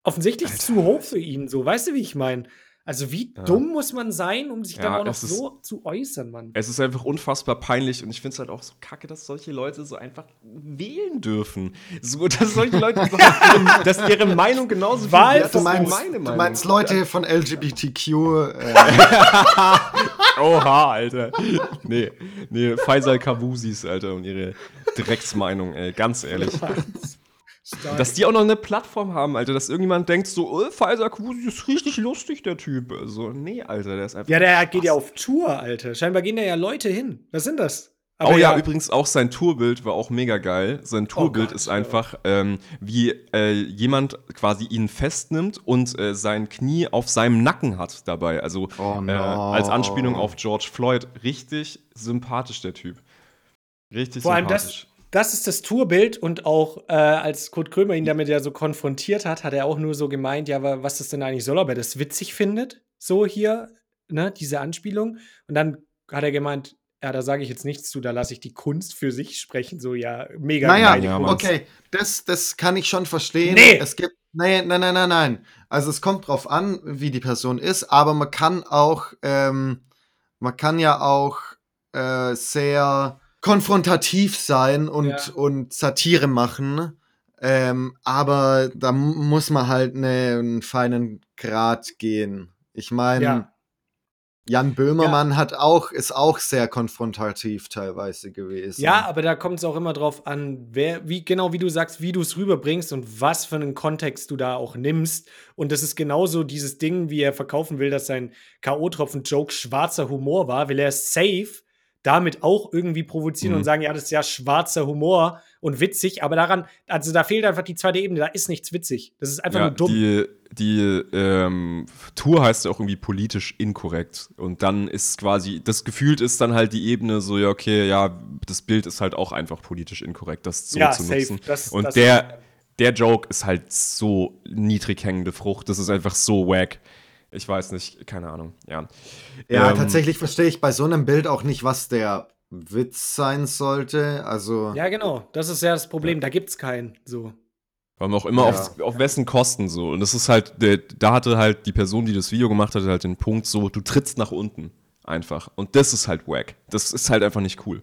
S3: Offensichtlich es zu hoch für ihn. So, weißt du, wie ich meine? Also, wie
S1: Ja.
S3: dumm muss man sein, um sich dann
S1: Ja,
S3: auch noch
S1: ist-
S3: so zu äußern, Mann?
S1: Es ist einfach unfassbar peinlich und ich finde es halt auch so kacke, dass solche Leute so einfach wählen dürfen. So, dass solche Leute überhaupt ihre, dass ihre Meinung genauso viel
S3: Wahl-
S1: wert
S2: Ja,
S1: ist
S2: du
S1: meine
S2: du
S1: Meinung.
S2: meinst Leute von LGBTQ, äh,
S1: Oha, Alter. Nee, nee, Faisal Kavusis, Alter, und ihre Drecksmeinung, ey, ganz ehrlich.
S3: Stark.
S1: Dass die auch noch eine Plattform haben, Alter, dass irgendjemand denkt so, oh, Faisal Kavusi ist richtig lustig, der Typ. So, nee, Alter, der ist einfach.
S3: ja, der geht ja auf Tour, Alter. Scheinbar gehen da ja Leute hin. Was sind das?
S1: oh ja, übrigens auch sein Tourbild war auch mega geil. Sein Tourbild
S3: Gott,
S1: ist
S3: ja.
S1: einfach, ähm, wie äh, jemand quasi ihn festnimmt und äh, sein Knie auf seinem Nacken hat dabei. Also
S2: Oh
S1: äh,
S2: no.
S1: als Anspielung auf George Floyd. Richtig sympathisch, der Typ. Richtig
S3: Vor allem das,
S1: sympathisch.
S3: Das ist das Tourbild und auch äh, als Kurt Krömer ihn damit ja so konfrontiert hat, hat er auch nur so gemeint, ja, wa- was das denn eigentlich soll, ob er das witzig findet, so hier, ne, diese Anspielung. Und dann hat er gemeint, ja, da sage ich jetzt nichts zu, da lasse ich die Kunst für sich sprechen, so ja, mega
S2: Naja,
S1: ja,
S2: okay, das, das kann ich schon verstehen.
S3: Nee.
S2: Es gibt, nein, nein, nein, nein, nein. Also es kommt drauf an, wie die Person ist, aber man kann auch, ähm, man kann ja auch äh, sehr konfrontativ sein und,
S3: Ja.
S2: und Satire machen. Ähm, aber da mu- muss man halt ne, einen feinen Grad gehen. Ich meine,
S3: Ja.
S2: Jan Böhmermann hat auch, ist auch sehr konfrontativ teilweise gewesen.
S3: Ja, aber da kommt es auch immer drauf an, wer, wie, genau wie du sagst, wie du es rüberbringst und was für einen Kontext du da auch nimmst. Und das ist genauso dieses Ding, wie er verkaufen will, dass sein K.O.-Tropfen-Joke schwarzer Humor war, will er safe damit auch irgendwie provozieren
S1: Mhm.
S3: und sagen, ja, das ist ja schwarzer Humor und witzig, aber daran, also da fehlt einfach die zweite Ebene, da ist nichts witzig. Das ist einfach
S1: Ja,
S3: nur dumm.
S1: die, die ähm, Tour heißt ja auch irgendwie politisch inkorrekt. Und dann ist quasi, das gefühlt ist dann halt die Ebene so, ja, okay, ja, das Bild ist halt auch einfach politisch inkorrekt, das so
S3: Ja,
S1: zu
S3: safe.
S1: nutzen.
S3: Das-
S1: Und
S3: das-
S1: der, der Joke ist halt so niedrig hängende Frucht. Das ist einfach so wack. Ich weiß nicht, keine Ahnung, ja.
S2: Ja,
S1: Ähm,
S2: tatsächlich verstehe ich bei so einem Bild auch nicht, was der Witz sein sollte. Also,
S3: Ja, genau. Das ist ja das Problem. Da gibt's keinen. So.
S1: Weil man auch immer
S2: Ja.
S1: auf, auf wessen Kosten so. Und das ist halt, der, da hatte halt die Person, die das Video gemacht hat, halt den Punkt so, du trittst nach unten. Einfach. Und das ist halt wack. Das ist halt einfach nicht cool.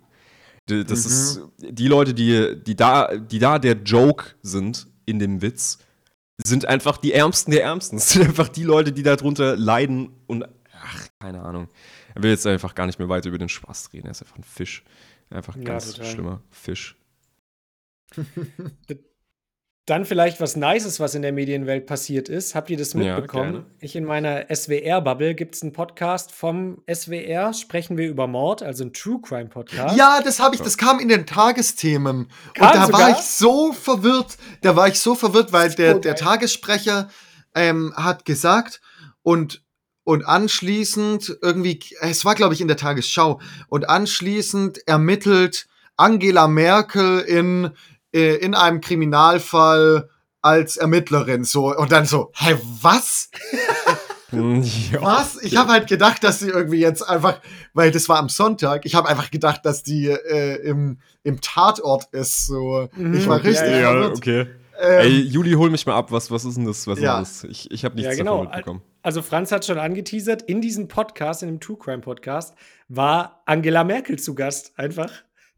S1: Das ist, die Leute, die, die da, die da der Joke sind in dem Witz, sind einfach die Ärmsten der Ärmsten. Es sind einfach die Leute, die darunter leiden und, ach, keine Ahnung. Er will jetzt einfach gar nicht mehr weiter über den Spaß reden. Er ist einfach ein Fisch. Einfach ein
S3: Ja,
S1: ganz
S3: total.
S1: schlimmer Fisch.
S3: Dann vielleicht was Nices, was in der Medienwelt passiert ist. Habt ihr das
S1: Ja,
S3: mitbekommen?
S1: gerne.
S3: ich in meiner SWR-Bubble gibt es einen Podcast vom SWR, sprechen wir über Mord, also ein True Crime Podcast.
S2: Ja, das habe ich, das kam in den Tagesthemen.
S3: Kam
S2: und da
S3: sogar?
S2: war ich so verwirrt. Da war ich so verwirrt, weil der, der Tagessprecher ähm, hat gesagt und, und anschließend irgendwie, es war glaube ich in der Tagesschau, und anschließend ermittelt Angela Merkel in, äh, in einem Kriminalfall als Ermittlerin so und dann so, hä, was? Was? Ich habe halt gedacht, dass sie irgendwie jetzt einfach, weil das war am Sonntag, ich habe einfach gedacht, dass die äh, im, im Tatort ist. So.
S3: Mhm.
S2: Ich war richtig
S3: ja,
S1: Ja, okay.
S2: Ähm,
S1: Ey, Juli, hol mich mal ab. Was, was ist denn das? Was
S2: Ja.
S1: ist das? Ich, ich habe nichts
S3: Ja, genau.
S1: davon mitbekommen.
S3: Also Franz hat schon angeteasert, in diesem Podcast, in dem True Crime Podcast, war Angela Merkel zu Gast, einfach.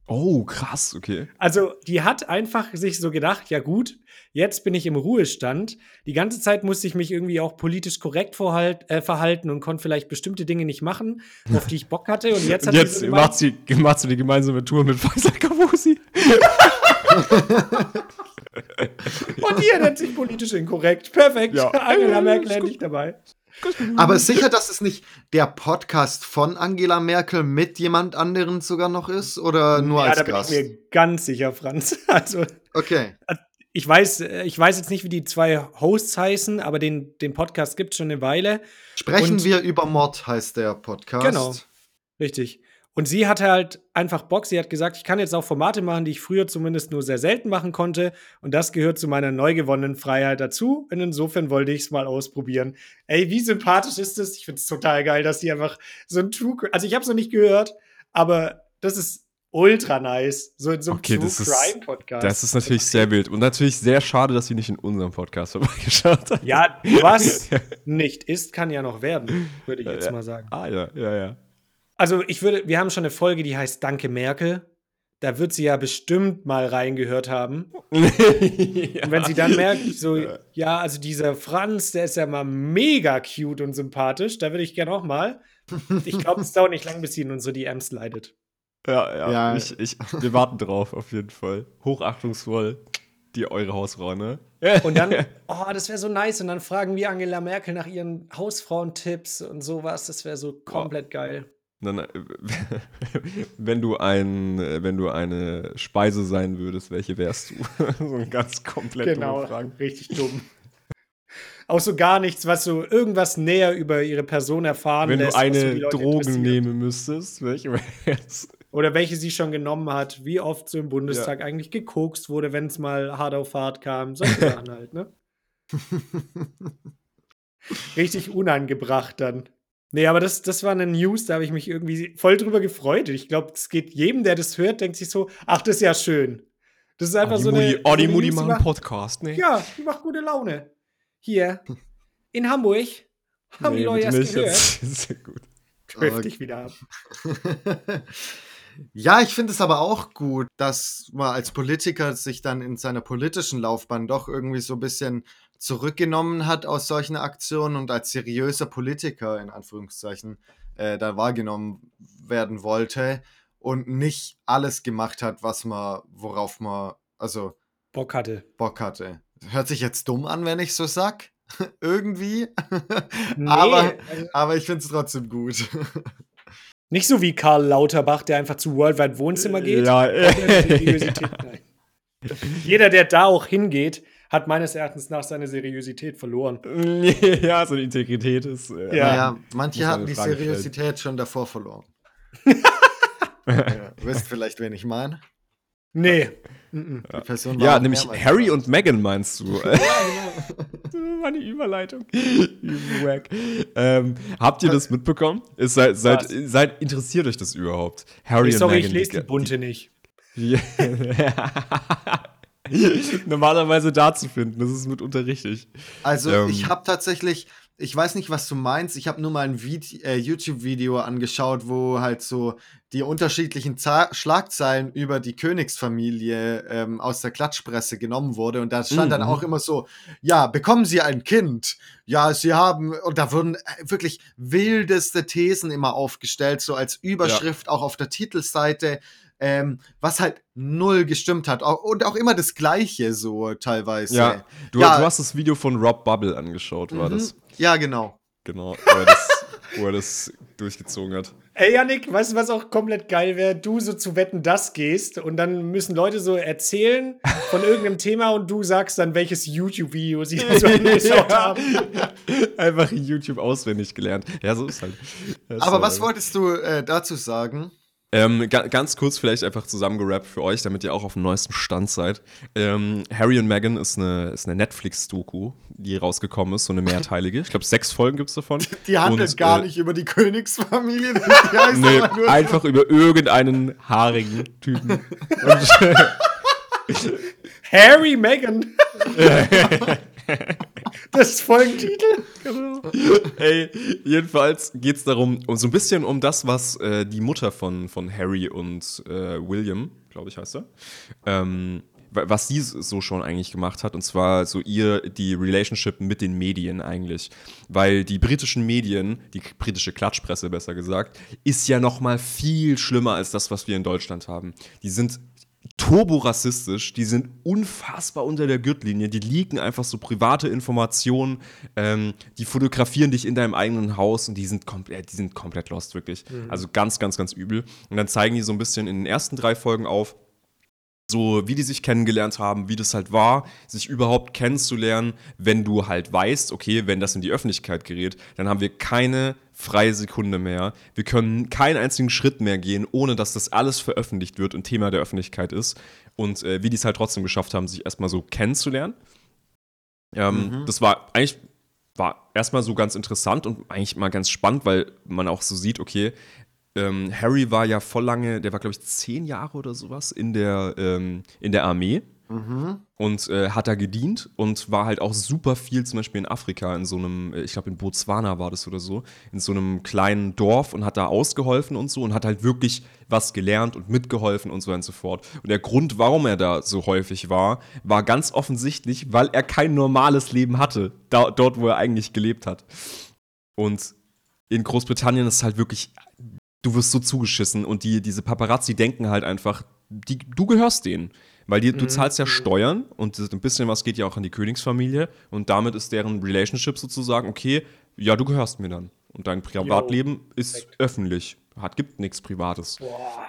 S1: Oh, krass, okay.
S3: Also, die hat einfach sich so gedacht, ja gut, jetzt bin ich im Ruhestand. Die ganze Zeit musste ich mich irgendwie auch politisch korrekt vorhalt, äh, verhalten und konnte vielleicht bestimmte Dinge nicht machen, auf die ich Bock hatte. Und jetzt
S1: Und
S3: hat
S1: jetzt
S3: sie so
S1: macht sie, macht sie die gemeinsame Tour mit Faisal Kavusi.
S3: und ihr nennt sich politisch inkorrekt. Perfekt.
S1: Ja.
S3: Angela Merkel endlich dabei.
S2: Aber sicher, dass es nicht der Podcast von Angela Merkel mit jemand anderen sogar noch ist oder nur
S3: ja,
S2: als
S3: da bin
S2: Gast?
S3: ich mir ganz sicher, Franz. Also,
S2: Okay.
S3: ich weiß, äh, ich weiß jetzt nicht, wie die zwei Hosts heißen, aber den, den Podcast gibt es schon eine Weile.
S2: Sprechen
S3: Und-
S2: wir über Mord, heißt der Podcast.
S3: Genau. Richtig. Und sie hatte halt einfach Bock. Sie hat gesagt, ich kann jetzt auch Formate machen, die ich früher zumindest nur sehr selten machen konnte. Und das gehört zu meiner neu gewonnenen Freiheit dazu. Und insofern wollte ich es mal ausprobieren. Ey, wie sympathisch ist das? Ich finde es total geil, dass die einfach so ein True Also ich habe es noch nicht gehört, aber das ist ultra nice. So in so einem
S1: Okay,
S3: True
S1: das ist-
S3: Crime Podcast.
S1: Das ist natürlich sehr wild. Und natürlich sehr schade, dass sie nicht in unserem Podcast vorbeigeschaut hat.
S3: Ja, was nicht ist, kann ja noch werden, würde ich jetzt
S1: Ja.
S3: mal sagen.
S1: Ah, ja, ja, ja.
S3: Also ich würde, wir haben schon eine Folge, die heißt Danke Merkel. Da wird sie ja bestimmt mal reingehört haben. Und wenn sie dann merkt, so, ja, also dieser Franz, der ist ja mal mega cute und sympathisch, da würde ich gerne auch mal. Ich glaube, es dauert nicht lang, bis sie in unsere DMs leidet.
S1: Ja, ja.
S2: Ja.
S1: Ich, ich, wir warten drauf, auf jeden Fall. Hochachtungsvoll, die eure Hausfrau, ne?
S3: Und dann, oh, das wäre so nice. Und dann fragen wir Angela Merkel nach ihren Hausfrauentipps und sowas. Das wäre so komplett geil.
S1: Dann, äh, wenn du ein, äh, wenn du eine Speise sein würdest, welche wärst du? so ein ganz komplett
S3: Genau,
S1: Fragen.
S3: richtig dumm. Auch so gar nichts, was so irgendwas näher über ihre Person erfahren
S1: Wenn
S3: lässt.
S1: du
S3: so die
S1: eine
S3: Leute
S1: Droge
S3: interessiert.
S1: nehmen müsstest, welche wär's?
S3: Oder welche sie schon genommen hat, wie oft so im Bundestag eigentlich gekokst wurde, wenn es mal hart auf hart kam. Solche Sachen halt, ne? Richtig unangebracht dann. Nee, aber das, das war eine News, da habe ich mich irgendwie voll drüber gefreut. Ich glaube, es geht jedem, der das hört, denkt sich so, ach, das ist ja schön. Das ist einfach
S1: die
S3: so eine.
S1: oh, die
S3: News,
S1: machen einen Podcast, ne?
S3: Ja, die macht gute Laune. Hier, in Hamburg, haben die Leute erst gehört.
S1: Das ist sehr gut.
S3: Trifft dich wieder ab.
S2: Ja, ich finde es aber auch gut, dass man als Politiker sich dann in seiner politischen Laufbahn doch irgendwie so ein bisschen zurückgenommen hat aus solchen Aktionen und als seriöser Politiker in Anführungszeichen äh, da wahrgenommen werden wollte und nicht alles gemacht hat, was man, worauf man also
S3: Bock hatte.
S2: Bock hatte. Hört sich jetzt dumm an, wenn ich so sag. irgendwie.
S3: Nee,
S2: aber,
S3: also-
S2: aber ich finde es trotzdem gut.
S3: Nicht so wie Karl Lauterbach, der einfach zu Worldwide Wohnzimmer geht.
S1: Ja,
S3: nein. Jeder, der da auch hingeht, hat meines Erachtens nach seine Seriosität verloren.
S1: ja, so eine Integrität ist. Äh,
S3: Ja.
S2: Ja, manche hatten die
S1: Frage.
S2: Seriosität schon davor verloren. ja, wisst vielleicht, wen ich meine?
S3: Nee.
S2: Die Person war
S1: Ja,
S2: auch
S1: nämlich Harry und Meghan meinst du.
S2: Ja, genau.
S1: Das war die Überleitung. Wack. ähm, habt ihr das mitbekommen? Ist, seid, seid, seid, interessiert euch das überhaupt? Harry und
S3: Sorry,
S1: Meghan.
S3: ich lese die bunte nicht.
S1: Die, Normalerweise da zu finden, das ist mitunter richtig.
S2: Also
S1: Ähm.
S2: ich habe tatsächlich, ich weiß nicht, was du meinst, ich habe nur mal ein äh, YouTube-Video angeschaut, wo halt so die unterschiedlichen Za Schlagzeilen über die Königsfamilie ähm, aus der Klatschpresse genommen wurde und da stand dann
S1: Mhm.
S2: auch immer so, ja, bekommen Sie ein Kind? Ja, Sie haben, und da wurden äh, wirklich wildeste Thesen immer aufgestellt, so als Überschrift auch auf der Titelseite. Ähm, was halt null gestimmt hat. Und auch immer das Gleiche so teilweise.
S1: Ja, du,
S2: Ja.
S1: du hast das Video von Rob Bubble angeschaut, war
S2: Mhm.
S1: das?
S2: Ja, genau.
S1: Genau, wo er das, wo er das durchgezogen hat.
S3: Ey, Janik, weißt du, was auch komplett geil wäre? Du so zu wetten, das gehst und dann müssen Leute so erzählen von irgendeinem Thema und du sagst dann, welches YouTube-Video sie so angeschaut haben.
S1: Einfach YouTube auswendig gelernt. Ja, so ist halt. Das
S2: Aber
S1: halt
S2: was
S1: einfach.
S2: wolltest du äh, dazu sagen?
S1: Ähm, ga ganz kurz vielleicht einfach zusammengerappt für euch, damit ihr auch auf dem neuesten Stand seid. Ähm, Harry und Meghan ist eine, ist eine Netflix-Doku, die rausgekommen ist, so eine mehrteilige. Ich glaube, sechs Folgen gibt es davon.
S2: Die handelt
S1: Und,
S2: gar
S1: äh,
S2: nicht über die Königsfamilie. Die heißt
S1: Nee, einfach über irgendeinen haarigen Typen. Und,
S3: Harry Meghan. Das ist Folgentitel.
S1: Ey, jedenfalls geht es darum, um so ein bisschen um das, was äh, die Mutter von, von Harry und äh, William, glaube ich, heißt er, ähm, wa- was sie so schon eigentlich gemacht hat, und zwar so ihr die Relationship mit den Medien eigentlich. Weil die britischen Medien, die britische Klatschpresse besser gesagt, ist ja noch mal viel schlimmer als das, was wir in Deutschland haben. Die sind turborassistisch, die sind unfassbar unter der Gürtellinie, die leaken einfach so private Informationen, ähm, die fotografieren dich in deinem eigenen Haus und die sind komplett, die sind komplett lost, wirklich. Also ganz, ganz, ganz übel. Und dann zeigen die so ein bisschen in den ersten drei Folgen auf, so wie die sich kennengelernt haben, wie das halt war, sich überhaupt kennenzulernen, wenn du halt weißt, okay, wenn das in die Öffentlichkeit gerät, dann haben wir keine freie Sekunde mehr. Wir können keinen einzigen Schritt mehr gehen, ohne dass das alles veröffentlicht wird und Thema der Öffentlichkeit ist. Und äh, wie die es halt trotzdem geschafft haben, sich erstmal so kennenzulernen. Ähm,
S2: Mhm.
S1: Das war eigentlich war erstmal so ganz interessant und eigentlich mal ganz spannend, weil man auch so sieht, okay, ähm, Harry war ja voll lange, der war glaube ich zehn Jahre oder sowas in der, ähm, in der Armee
S2: Mhm.
S1: und äh, hat da gedient und war halt auch super viel zum Beispiel in Afrika in so einem, äh, ich glaube in Botswana war das oder so, in so einem kleinen Dorf und hat da ausgeholfen und so und hat halt wirklich was gelernt und mitgeholfen und so und so fort. Und der Grund, warum er da so häufig war, war ganz offensichtlich, weil er kein normales Leben hatte, da, dort, wo er eigentlich gelebt hat. Und in Großbritannien ist halt wirklich, du wirst so zugeschissen und die, diese Paparazzi denken halt einfach, die, du gehörst denen. Weil die, du
S3: Mhm.
S1: zahlst ja Steuern und ein bisschen was geht ja auch an die Königsfamilie und damit ist deren Relationship sozusagen, okay, ja, du gehörst mir dann. Und dein Privatleben ist
S3: perfekt.
S1: öffentlich. Hat, gibt nichts Privates.
S3: Boah.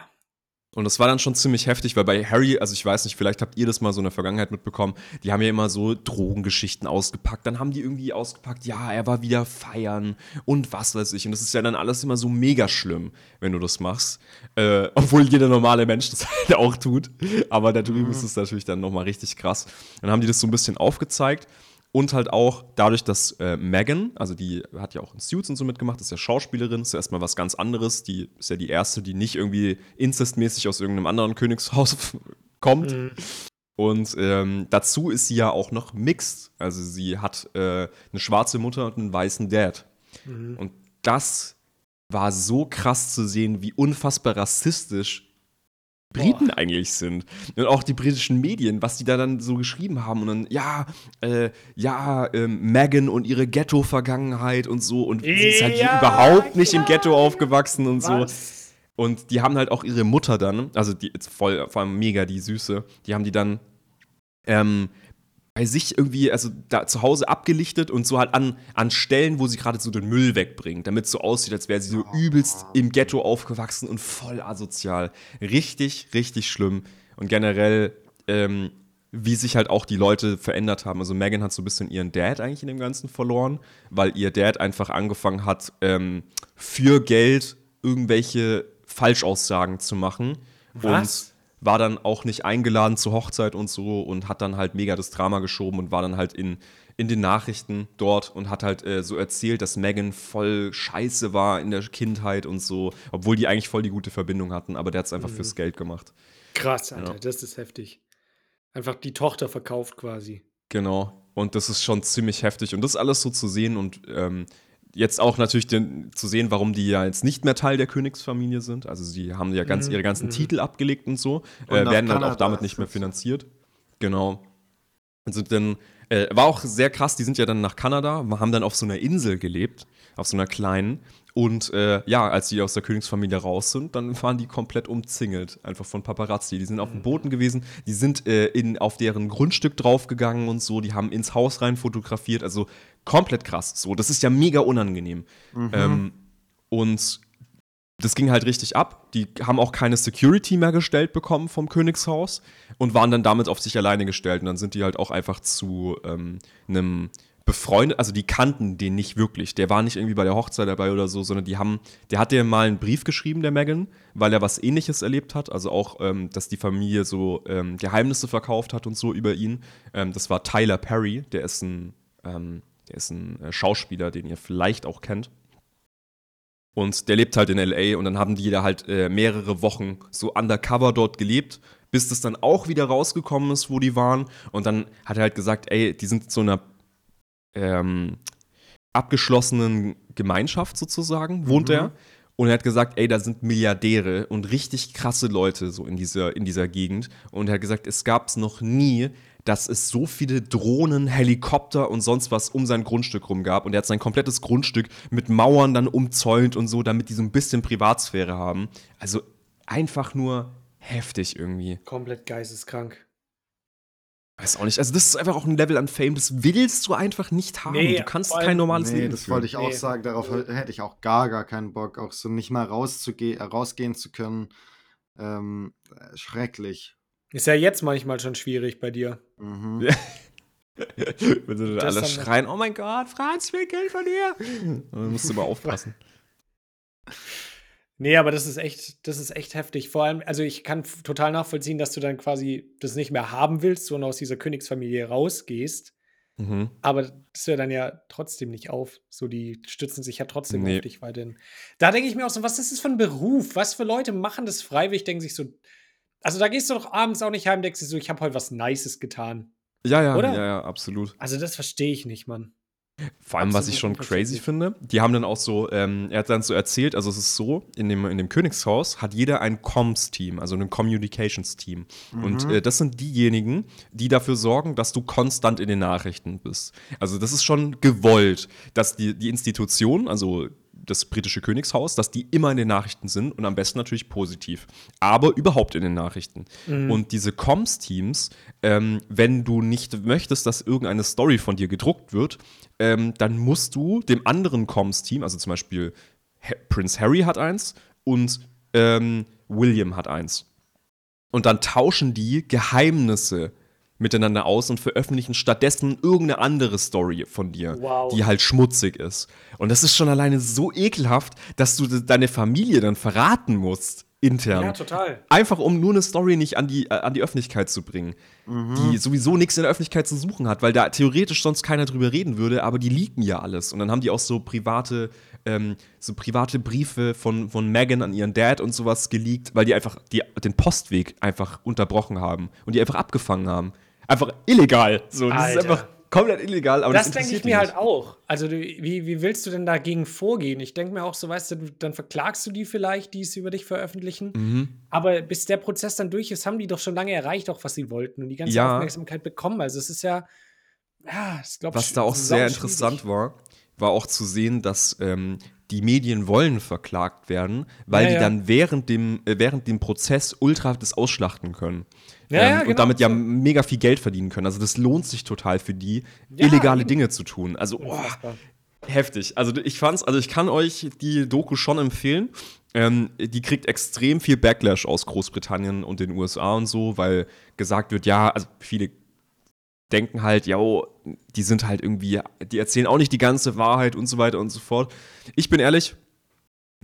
S1: Und das war dann schon ziemlich heftig, weil bei Harry, also ich weiß nicht, vielleicht habt ihr das mal so in der Vergangenheit mitbekommen, die haben ja immer so Drogengeschichten ausgepackt. Dann haben die irgendwie ausgepackt, ja, er war wieder feiern und was weiß ich. Und das ist ja dann alles immer so mega schlimm, wenn du das machst. Äh, obwohl jeder normale Mensch das halt auch tut. Aber da drüben ist es natürlich dann nochmal richtig krass. Dann haben die das so ein bisschen aufgezeigt. Und halt auch dadurch, dass äh, Megan, also die hat ja auch in Suits und so mitgemacht, ist ja Schauspielerin, ist ja erstmal was ganz anderes. Die ist ja die erste, die nicht irgendwie incestmäßig aus irgendeinem anderen Königshaus kommt.
S3: Mhm.
S1: Und ähm, dazu ist sie ja auch noch mixed. Also sie hat äh, eine schwarze Mutter und einen weißen Dad.
S3: Mhm.
S1: Und das war so krass zu sehen, wie unfassbar rassistisch Briten eigentlich sind. Und auch die britischen Medien, was die da dann so geschrieben haben. Und dann, ja, äh, ja, ähm, Meghan und ihre Ghetto-Vergangenheit und so. Und sie ist halt
S3: Ja,
S1: überhaupt nicht im
S3: klar.
S1: Ghetto aufgewachsen und so.
S3: Was?
S1: Und die haben halt auch ihre Mutter dann, also die ist voll, vor allem mega die Süße, die haben die dann ähm, bei sich irgendwie, also da zu Hause abgelichtet und so halt an, an Stellen, wo sie gerade so den Müll wegbringt, damit es so aussieht, als wäre sie so übelst im Ghetto aufgewachsen und voll asozial. Richtig, richtig schlimm. Und generell, ähm, wie sich halt auch die Leute verändert haben. Also Megan hat so ein bisschen ihren Dad eigentlich in dem Ganzen verloren, weil ihr Dad einfach angefangen hat, ähm, für Geld irgendwelche Falschaussagen zu machen.
S3: Was?
S1: Und war dann auch nicht eingeladen zur Hochzeit und so und hat dann halt mega das Drama geschoben und war dann halt in, in den Nachrichten dort und hat halt äh, so erzählt, dass Megan voll scheiße war in der Kindheit und so, obwohl die eigentlich voll die gute Verbindung hatten, aber der hat es einfach fürs Geld gemacht.
S3: Krass, Alter,
S1: Ja.
S3: das ist heftig. Einfach die Tochter verkauft quasi.
S1: Genau. Und das ist schon ziemlich heftig. Und das alles so zu sehen und ähm, jetzt auch natürlich den, zu sehen, warum die ja jetzt nicht mehr Teil der Königsfamilie sind. Also sie haben ja ganz
S3: Mhm,
S1: ihre ganzen
S3: mhm.
S1: Titel abgelegt und so,
S2: Und
S1: äh, werden halt auch damit nicht mehr finanziert. Genau. Sind dann, äh, war auch sehr krass, die sind ja dann nach Kanada, haben dann auf so einer Insel gelebt, auf so einer kleinen. Und äh, ja, als die aus der Königsfamilie raus sind, dann waren die komplett umzingelt, einfach von Paparazzi. Die sind auf dem Booten gewesen, die sind äh, in, auf deren Grundstück draufgegangen und so, die haben ins Haus rein fotografiert, also komplett krass. So, das ist ja mega unangenehm. Ähm, und das ging halt richtig ab. Die haben auch keine Security mehr gestellt bekommen vom Königshaus und waren dann damit auf sich alleine gestellt. Und dann sind die halt auch einfach zu ähm, einem befreundet, also die kannten den nicht wirklich. Der war nicht irgendwie bei der Hochzeit dabei oder so, sondern die haben, der hat dir mal einen Brief geschrieben, der Megan, weil er was ähnliches erlebt hat. Also auch, ähm, dass die Familie so ähm, Geheimnisse verkauft hat und so über ihn. Ähm, das war Tyler Perry, der ist ein, ähm, der ist ein äh, Schauspieler, den ihr vielleicht auch kennt. Und der lebt halt in LA und dann haben die da halt äh, mehrere Wochen so undercover dort gelebt, bis das dann auch wieder rausgekommen ist, wo die waren. Und dann hat er halt gesagt, ey, die sind so einer ähm, abgeschlossenen Gemeinschaft sozusagen, wohnt
S2: Mhm.
S1: er. Und er hat gesagt, ey, da sind Milliardäre und richtig krasse Leute so in dieser, in dieser Gegend. Und er hat gesagt, es gab es noch nie, dass es so viele Drohnen, Helikopter und sonst was um sein Grundstück rum gab. Und er hat sein komplettes Grundstück mit Mauern dann umzäunt und so, damit die so ein bisschen Privatsphäre haben. Also einfach nur heftig irgendwie.
S3: Komplett geisteskrank.
S1: Weiß auch nicht. Also, das ist einfach auch ein Level an Fame, das willst du einfach nicht haben.
S3: Nee,
S1: du kannst kein normales
S2: Nee,
S1: Leben
S2: das
S1: führen.
S2: wollte ich auch
S3: Nee.
S2: sagen. Darauf hätte ich auch gar, gar keinen Bock, auch so nicht mal rauszuge äh, rausgehen zu können. Ähm, äh, schrecklich.
S3: Ist ja jetzt manchmal schon schwierig bei dir.
S2: Mhm.
S1: Wenn sie dann
S3: Das
S1: alle schreien, oh mein Gott, Franz, ich will Geld von dir. Und dann musst du mal aufpassen.
S3: Nee, aber das ist echt, das ist echt heftig. Vor allem, also ich kann total nachvollziehen, dass du dann quasi das nicht mehr haben willst, sondern aus dieser Königsfamilie rausgehst.
S1: Mhm.
S3: Aber das hört dann ja trotzdem nicht auf. So, die stützen sich ja trotzdem
S1: Nee.
S3: auf dich weiterhin. Da denke ich mir auch so, was ist das für ein Beruf? Was für Leute machen das freiwillig? Denken sich so, also da gehst du doch abends auch nicht heim, denkst du so, ich habe heute was Nices getan.
S1: Ja, ja,
S3: Oder?
S1: ja, ja, absolut.
S3: Also das verstehe ich nicht, Mann.
S1: Vor allem, was
S3: Absolut
S1: ich schon crazy finde, die haben dann auch so, ähm, er hat dann so erzählt, also es ist so, in dem, in dem Königshaus hat jeder ein Comms-Team, also ein Communications-Team. Und äh, das sind diejenigen, die dafür sorgen, dass du konstant in den Nachrichten bist. Also das ist schon gewollt, dass die, die Institution, also das britische Königshaus, dass die immer in den Nachrichten sind und am besten natürlich positiv, aber überhaupt in den Nachrichten. Und diese Comms-Teams, ähm, wenn du nicht möchtest, dass irgendeine Story von dir gedruckt wird, ähm, dann musst du dem anderen Comms-Team, also zum Beispiel Ha Prince Harry hat eins und ähm, William hat eins. Und dann tauschen die Geheimnisse miteinander aus und veröffentlichen stattdessen irgendeine andere Story von dir,
S3: Wow.
S1: die halt schmutzig ist. Und das ist schon alleine so ekelhaft, dass du de- deine Familie dann verraten musst, intern.
S3: Ja, total.
S1: Einfach um nur eine Story nicht an die, äh, an die Öffentlichkeit zu bringen, die sowieso nichts in der Öffentlichkeit zu suchen hat, weil da theoretisch sonst keiner drüber reden würde, aber die leaken ja alles. Und dann haben die auch so private, ähm, so private Briefe von, von Megan an ihren Dad und sowas geleakt, weil die einfach die, den Postweg einfach unterbrochen haben und die einfach abgefangen haben. Einfach illegal. So, das ist
S3: Alter.
S1: einfach komplett illegal, aber das,
S3: das denke ich mir halt auch. Also, wie, wie willst du denn dagegen vorgehen? Ich denke mir auch so, weißt du, du- dann verklagst du die vielleicht, die es über dich veröffentlichen.
S1: Mhm.
S3: Aber bis der Prozess dann durch ist, haben die doch schon lange erreicht, auch was sie wollten und die ganze
S1: Ja.
S3: Aufmerksamkeit bekommen. Also, es ist ja, ja, ich glaube,
S1: Was da auch sehr interessant war, war auch zu sehen, dass ähm, die Medien wollen verklagt werden, weil
S3: Ja,
S1: die
S3: ja.
S1: dann während dem, äh, während dem Prozess ultra das ausschlachten können.
S3: Ja, ja,
S1: Ähm,
S3: genau,
S1: und damit ja mega viel Geld verdienen können. Also das lohnt sich total für die,
S3: Ja,
S1: illegale
S3: eben.
S1: Dinge zu tun. Also, oh, heftig. Also ich fand's, also ich kann euch die Doku schon empfehlen. Ähm, die kriegt extrem viel Backlash aus Großbritannien und den USA und so, weil gesagt wird, ja, also viele denken halt, ja, die sind halt irgendwie, die erzählen auch nicht die ganze Wahrheit und so weiter und so fort. Ich bin ehrlich,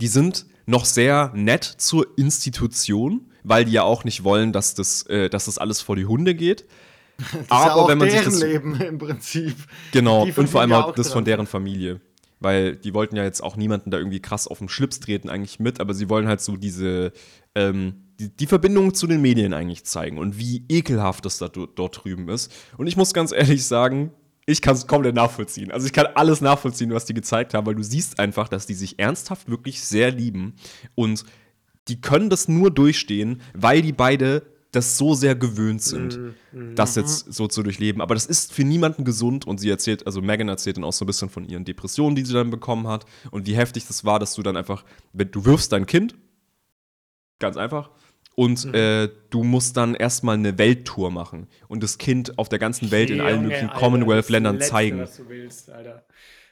S1: die sind noch sehr nett zur Institution, weil die ja auch nicht wollen, dass das, äh, dass das alles vor die Hunde geht.
S2: Das ist
S1: Aber
S2: ja auch
S1: wenn man sich
S2: deren
S1: das-
S2: Leben im Prinzip.
S1: Genau, und vor allem
S2: ja
S1: auch
S2: auch
S1: das von deren Familie. Weil die wollten ja jetzt auch niemanden da irgendwie krass auf den Schlips treten, eigentlich mit, aber sie wollen halt so diese, ähm, die, die Verbindung zu den Medien eigentlich zeigen und wie ekelhaft das da do- dort drüben ist. Und ich muss ganz ehrlich sagen, ich kann es komplett nachvollziehen. Also ich kann alles nachvollziehen, was die gezeigt haben, weil du siehst einfach, dass die sich ernsthaft wirklich sehr lieben und die können das nur durchstehen, weil die beide das so sehr gewöhnt sind, das jetzt so zu durchleben. Aber das ist für niemanden gesund und sie erzählt, also Megan erzählt dann auch so ein bisschen von ihren Depressionen, die sie dann bekommen hat und wie heftig das war, dass du dann einfach, wenn du wirfst dein Kind, ganz einfach, und äh, du musst dann erstmal eine Welttour machen und das Kind auf der ganzen Welt in allen möglichen Commonwealth-Ländern zeigen.
S3: Was du willst, Alter.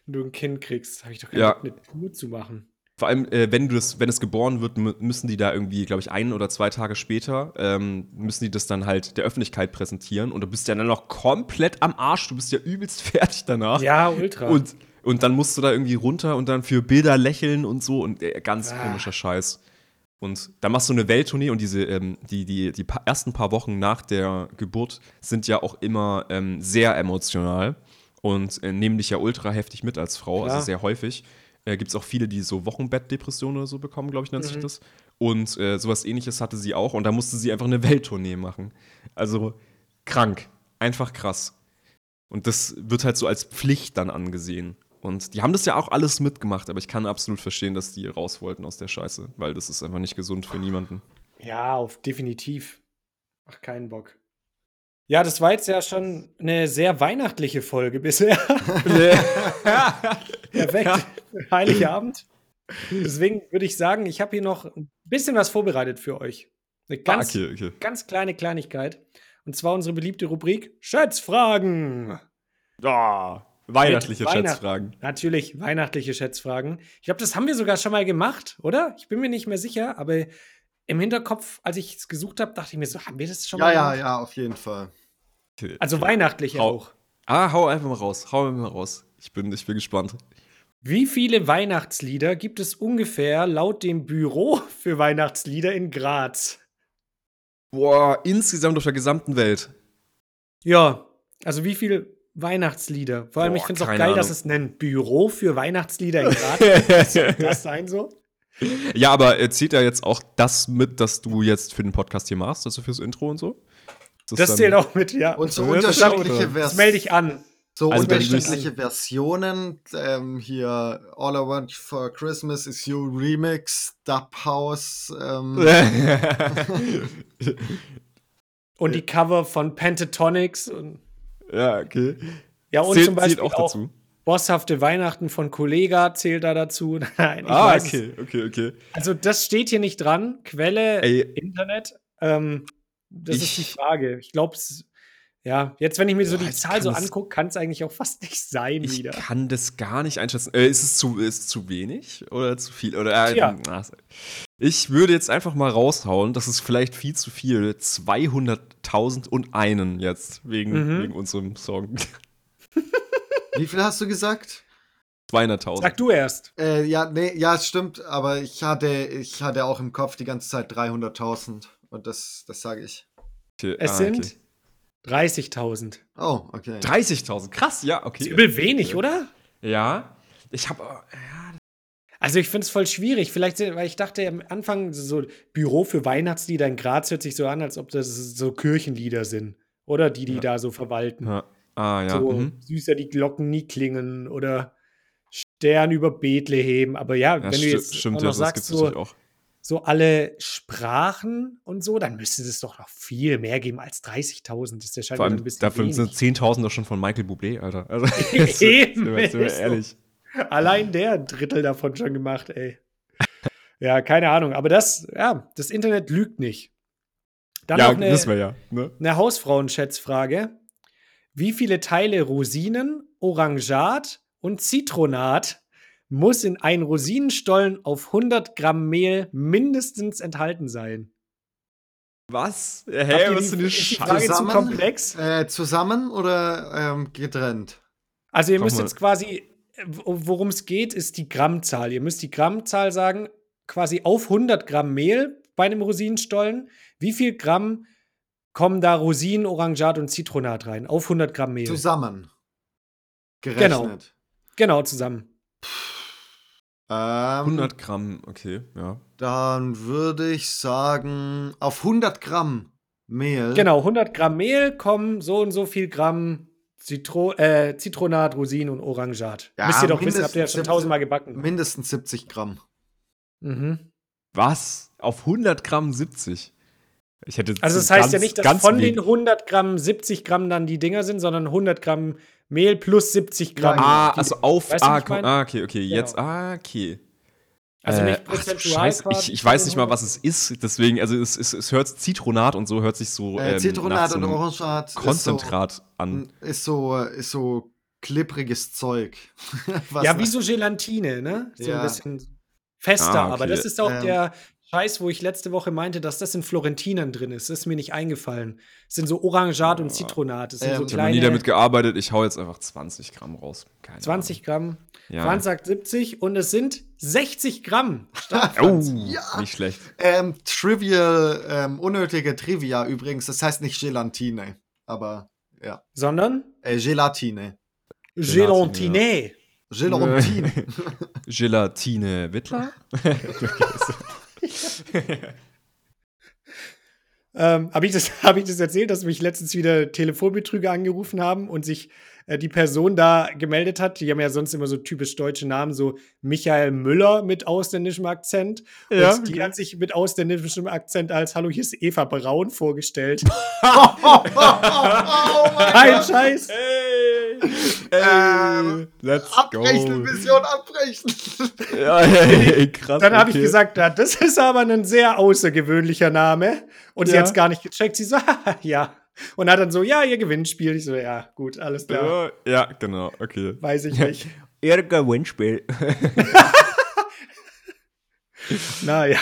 S3: Wenn du ein Kind kriegst, habe ich doch keine
S1: Ja.
S3: Bock, eine Tour zu machen.
S1: Vor allem, äh, wenn, du das, wenn es geboren wird, mü- müssen die da irgendwie, glaube ich, ein oder zwei Tage später, ähm, müssen die das dann halt der Öffentlichkeit präsentieren. Und du bist ja dann noch komplett am Arsch. Du bist ja übelst fertig danach.
S3: Ja, ultra.
S1: Und, und dann musst du da irgendwie runter und dann für Bilder lächeln und so. Und äh, ganz
S3: Ah.
S1: komischer Scheiß. Und dann machst du eine Welttournee und diese, ähm, die, die, die pa ersten paar Wochen nach der Geburt sind ja auch immer ähm, sehr emotional und äh, nehmen dich ja ultra heftig mit als Frau,
S3: Klar.
S1: also sehr häufig. Äh, Gibt es auch viele, die so Wochenbettdepressionen oder so bekommen, glaube ich, nennt
S3: Mhm.
S1: sich das. Und äh, sowas ähnliches hatte sie auch und da musste sie einfach eine Welttournee machen. Also krank, einfach krass. Und das wird halt so als Pflicht dann angesehen. Und die haben das ja auch alles mitgemacht, aber ich kann absolut verstehen, dass die raus wollten aus der Scheiße, weil das ist einfach nicht gesund für niemanden.
S3: Ja, auf definitiv. Ach, keinen Bock. Ja, das war jetzt ja schon eine sehr weihnachtliche Folge bisher. Perfekt. Heiligabend. Deswegen würde ich sagen, ich habe hier noch ein bisschen was vorbereitet für euch. Eine ganz,
S1: Ah, okay, okay.
S3: ganz kleine Kleinigkeit. Und zwar unsere beliebte Rubrik Schätzfragen.
S1: Ah, weihnachtliche
S3: Mit Weihnachten.
S1: Schätzfragen.
S3: Natürlich weihnachtliche Schätzfragen. Ich glaube, das haben wir sogar schon mal gemacht, oder? Ich bin mir nicht mehr sicher, aber im Hinterkopf, als ich es gesucht habe, dachte ich mir so, haben wir das schon
S2: Ja,
S3: mal
S2: ja,
S3: gemacht?
S2: ja, auf jeden Fall.
S1: Okay.
S3: Also weihnachtliche
S1: Hau-
S3: auch.
S1: Ah, hau einfach mal raus. Hau einfach mal raus. Ich bin, ich bin gespannt.
S3: Wie viele Weihnachtslieder gibt es ungefähr laut dem Büro für Weihnachtslieder in Graz?
S1: Boah, insgesamt auf der gesamten Welt.
S3: Ja, also wie viele Weihnachtslieder? Vor allem,
S1: Boah,
S3: ich finde es auch geil, dass
S1: Ahnung.
S3: es ein Büro für Weihnachtslieder in Graz ist. das sein so?
S1: ja, aber äh, zählt ja jetzt auch das mit, dass du jetzt für den Podcast hier machst, also fürs Intro und so?
S3: Das
S1: dann-
S3: zählt auch mit, ja.
S2: Und so
S1: das
S2: unterschiedliche,
S1: er.
S3: Das
S2: Vers
S3: melde ich an.
S2: So
S1: Also
S2: unterschiedliche Versionen. Ähm, hier All I Want for Christmas is You Remix, Dub House. Ähm,
S3: Und die Cover von Pentatonics und
S1: ja, okay.
S3: ja, und
S1: Zählt-
S3: zum Beispiel
S1: auch
S3: auch,
S1: dazu.
S3: Bosshafte Weihnachten von Kollega zählt da dazu. Nein, ich
S1: Ah,
S3: weiß.
S1: okay, okay, okay.
S3: Also das steht hier nicht dran. Quelle
S1: Ey.
S3: Internet. Ähm, das ist die
S1: Ich-
S3: Frage. Ich glaube, ja, jetzt, wenn ich mir so
S1: Boah,
S3: die
S1: ich
S3: Zahl so angucke, kann es eigentlich auch fast nicht sein
S1: Ich
S3: wieder.
S1: kann das gar nicht einschätzen. Äh, ist, es zu, ist es zu wenig oder zu viel? Oder, äh,
S3: Tja.
S1: na, ich würde jetzt einfach mal raushauen, das ist vielleicht viel zu viel. 200.000 und einen jetzt, wegen,
S3: Mhm.
S1: wegen unserem Song.
S2: wie viel hast du gesagt?
S1: 200.000.
S3: Sag du erst.
S2: Äh, ja, nee, ja, es stimmt, aber ich hatte, ich hatte auch im Kopf die ganze Zeit 300.000 und das, das sage ich.
S1: Okay,
S3: Es
S1: ah,
S3: sind
S1: okay.
S3: 30.000.
S2: Oh, okay.
S1: 30.000, krass, ja, okay.
S3: Ist übel wenig, oder?
S1: Ja. Ich habe, ja,
S3: Also ich finde es voll schwierig. Vielleicht, weil ich dachte am Anfang, so Büro für Weihnachtslieder in Graz hört sich so an, als ob das so Kirchenlieder sind. Oder die, die
S1: Ja.
S3: da so verwalten.
S1: ja. Ah, ja.
S3: so
S1: mhm.
S3: süßer die Glocken nie klingen oder Stern über Bethlehem. Aber ja,
S1: ja
S3: wenn du jetzt
S1: stimmt,
S3: auch
S1: ja,
S3: noch
S1: das
S3: sagst, so,
S1: natürlich auch.
S3: So alle Sprachen und so, dann müsste es doch noch viel mehr geben als 30.000. Das ist ja
S1: Vor
S3: scheinbar ein bisschen
S1: dafür
S3: wenig.
S1: sind 10.000 doch schon von Michael Bublé, Alter. Also,
S3: Eben,
S1: sind wir, sind wir ehrlich.
S3: Allein der ein Drittel davon schon gemacht, ey. ja, keine Ahnung. Aber das, ja, das Internet lügt nicht. Dann
S1: ja,
S3: noch eine,
S1: wissen wir ja. Ne?
S3: eine Hausfrauenschätzfrage. Wie viele Teile Rosinen, Orangat und Zitronat muss in ein Rosinenstollen auf 100 Gramm Mehl mindestens enthalten sein?
S1: Was? Hä,
S3: ihr
S1: was für eine Scheiße?
S3: Frage zu
S2: Zusammen?
S3: komplex?
S2: Äh, zusammen oder ähm, getrennt?
S3: Also ihr
S1: Sag
S3: müsst
S1: mal.
S3: jetzt quasi, worum es geht, ist die Grammzahl. Ihr müsst die Grammzahl sagen, quasi auf 100 Gramm Mehl bei einem Rosinenstollen. Wie viel Gramm kommen da Rosinen, Orangat und Zitronat rein? Auf 100 Gramm Mehl.
S2: Zusammen. Gerechnet.
S3: Genau, zusammen.
S2: Ähm,
S1: 100 Gramm, okay, ja.
S2: Dann würde ich sagen, auf 100 Gramm Mehl.
S3: Genau, 100 Gramm Mehl kommen so und so viel Gramm Zitro äh, Zitronat, Rosinen und Orangat.
S2: Ja,
S3: Müsst ihr doch wissen, habt ihr ja
S2: mindestens
S3: schon tausendmal gebacken.
S2: Mindestens 70 Gramm.
S3: Mhm.
S1: Was? Auf 100 Gramm 70? Ich hätte
S3: Also das heißt ja
S1: ganz-
S3: nicht, dass von den 100 Gramm 70 Gramm dann die Dinger sind, sondern 100 Gramm Mehl plus 70 Gramm.
S1: Ah, also auf.
S3: Weißt du,
S1: ah,
S3: mein?
S1: ah, okay, okay.
S3: Genau.
S1: Jetzt. Ah, okay.
S3: Also nicht
S1: ach,
S3: prozentual
S1: Scheiße,
S3: quasi
S1: ich, ich weiß nicht mal, was es ist. Deswegen, also es, es, es hört Zitronat und so hört sich so.
S2: Äh,
S1: ähm,
S2: Zitronat
S1: nach so
S2: und
S1: einem
S2: Orangat ist
S1: Konzentrat
S2: so,
S1: an.
S2: ist so ist so klippriges Zeug.
S3: Ja, wie so Gelatine, ne? So
S2: Ja.
S3: ein bisschen fester.
S1: Ah, okay.
S3: Aber das ist auch
S2: Ähm.
S3: der Scheiß, wo ich letzte Woche meinte, dass das in Florentinern drin ist. Das ist mir nicht eingefallen. Das sind so Orangat und Zitronat. Das sind
S2: Ähm,
S3: so
S1: Ich habe nie damit gearbeitet. Ich hau jetzt einfach 20 Gramm raus. Keine
S3: 20 Gramm.
S1: Ja.
S3: Franz sagt 70 und es sind 60 Gramm.
S1: Oh.
S2: Ja.
S1: nicht schlecht.
S2: Ähm, trivial, ähm, unnötige Trivia übrigens. Das heißt nicht Gelatine, aber ja.
S3: Sondern
S2: Äh, Gelatine.
S3: Gelatine.
S2: Gelatine.
S1: Gelatine Wittler?
S3: Ähm, habe ich, das- hab ich das erzählt, dass mich letztens wieder Telefonbetrüger angerufen haben und sich äh, die Person da gemeldet hat? Die haben ja sonst immer so typisch deutsche Namen, so Michael Müller mit ausländischem Akzent.
S1: Ja,
S3: und die
S1: okay.
S3: hat sich mit ausländischem Akzent als Hallo, hier ist Eva Braun vorgestellt.
S2: oh, oh, oh
S3: Kein. Scheiß.
S1: Hey!
S2: Ähm,
S1: let's
S2: Abbrechen, Mission abbrechen.
S1: Ja, hey, krass.
S3: Dann habe ich
S1: okay.
S3: gesagt, ja, das ist aber ein sehr außergewöhnlicher Name. Und sie
S1: Ja.
S3: hat es gar nicht gecheckt. Sie so, ja. Und hat dann so, ja, ihr Gewinnspiel. Ich so, ja, gut, alles klar.
S1: Ja, genau, okay.
S3: Weiß ich nicht.
S1: Ihr Gewinnspiel.
S3: naja.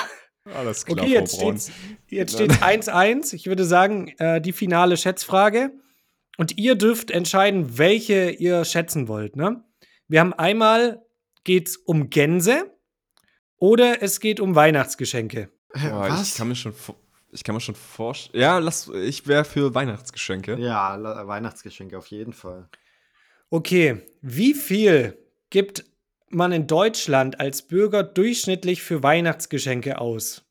S1: Alles klar,
S3: Okay, jetzt steht's, jetzt steht's 1-1. Ich würde sagen, äh, die finale Schätzfrage. Und ihr dürft entscheiden, welche ihr schätzen wollt. Ne? Wir haben einmal geht's um Gänse oder es geht um Weihnachtsgeschenke.
S1: Boah, ich
S2: Was?
S1: kann mir schon, ich kann mir schon vorstellen. Ja, lass, ich wäre für Weihnachtsgeschenke.
S2: Ja, Weihnachtsgeschenke auf jeden Fall.
S3: Okay, wie viel gibt man in Deutschland als Bürger durchschnittlich für Weihnachtsgeschenke aus?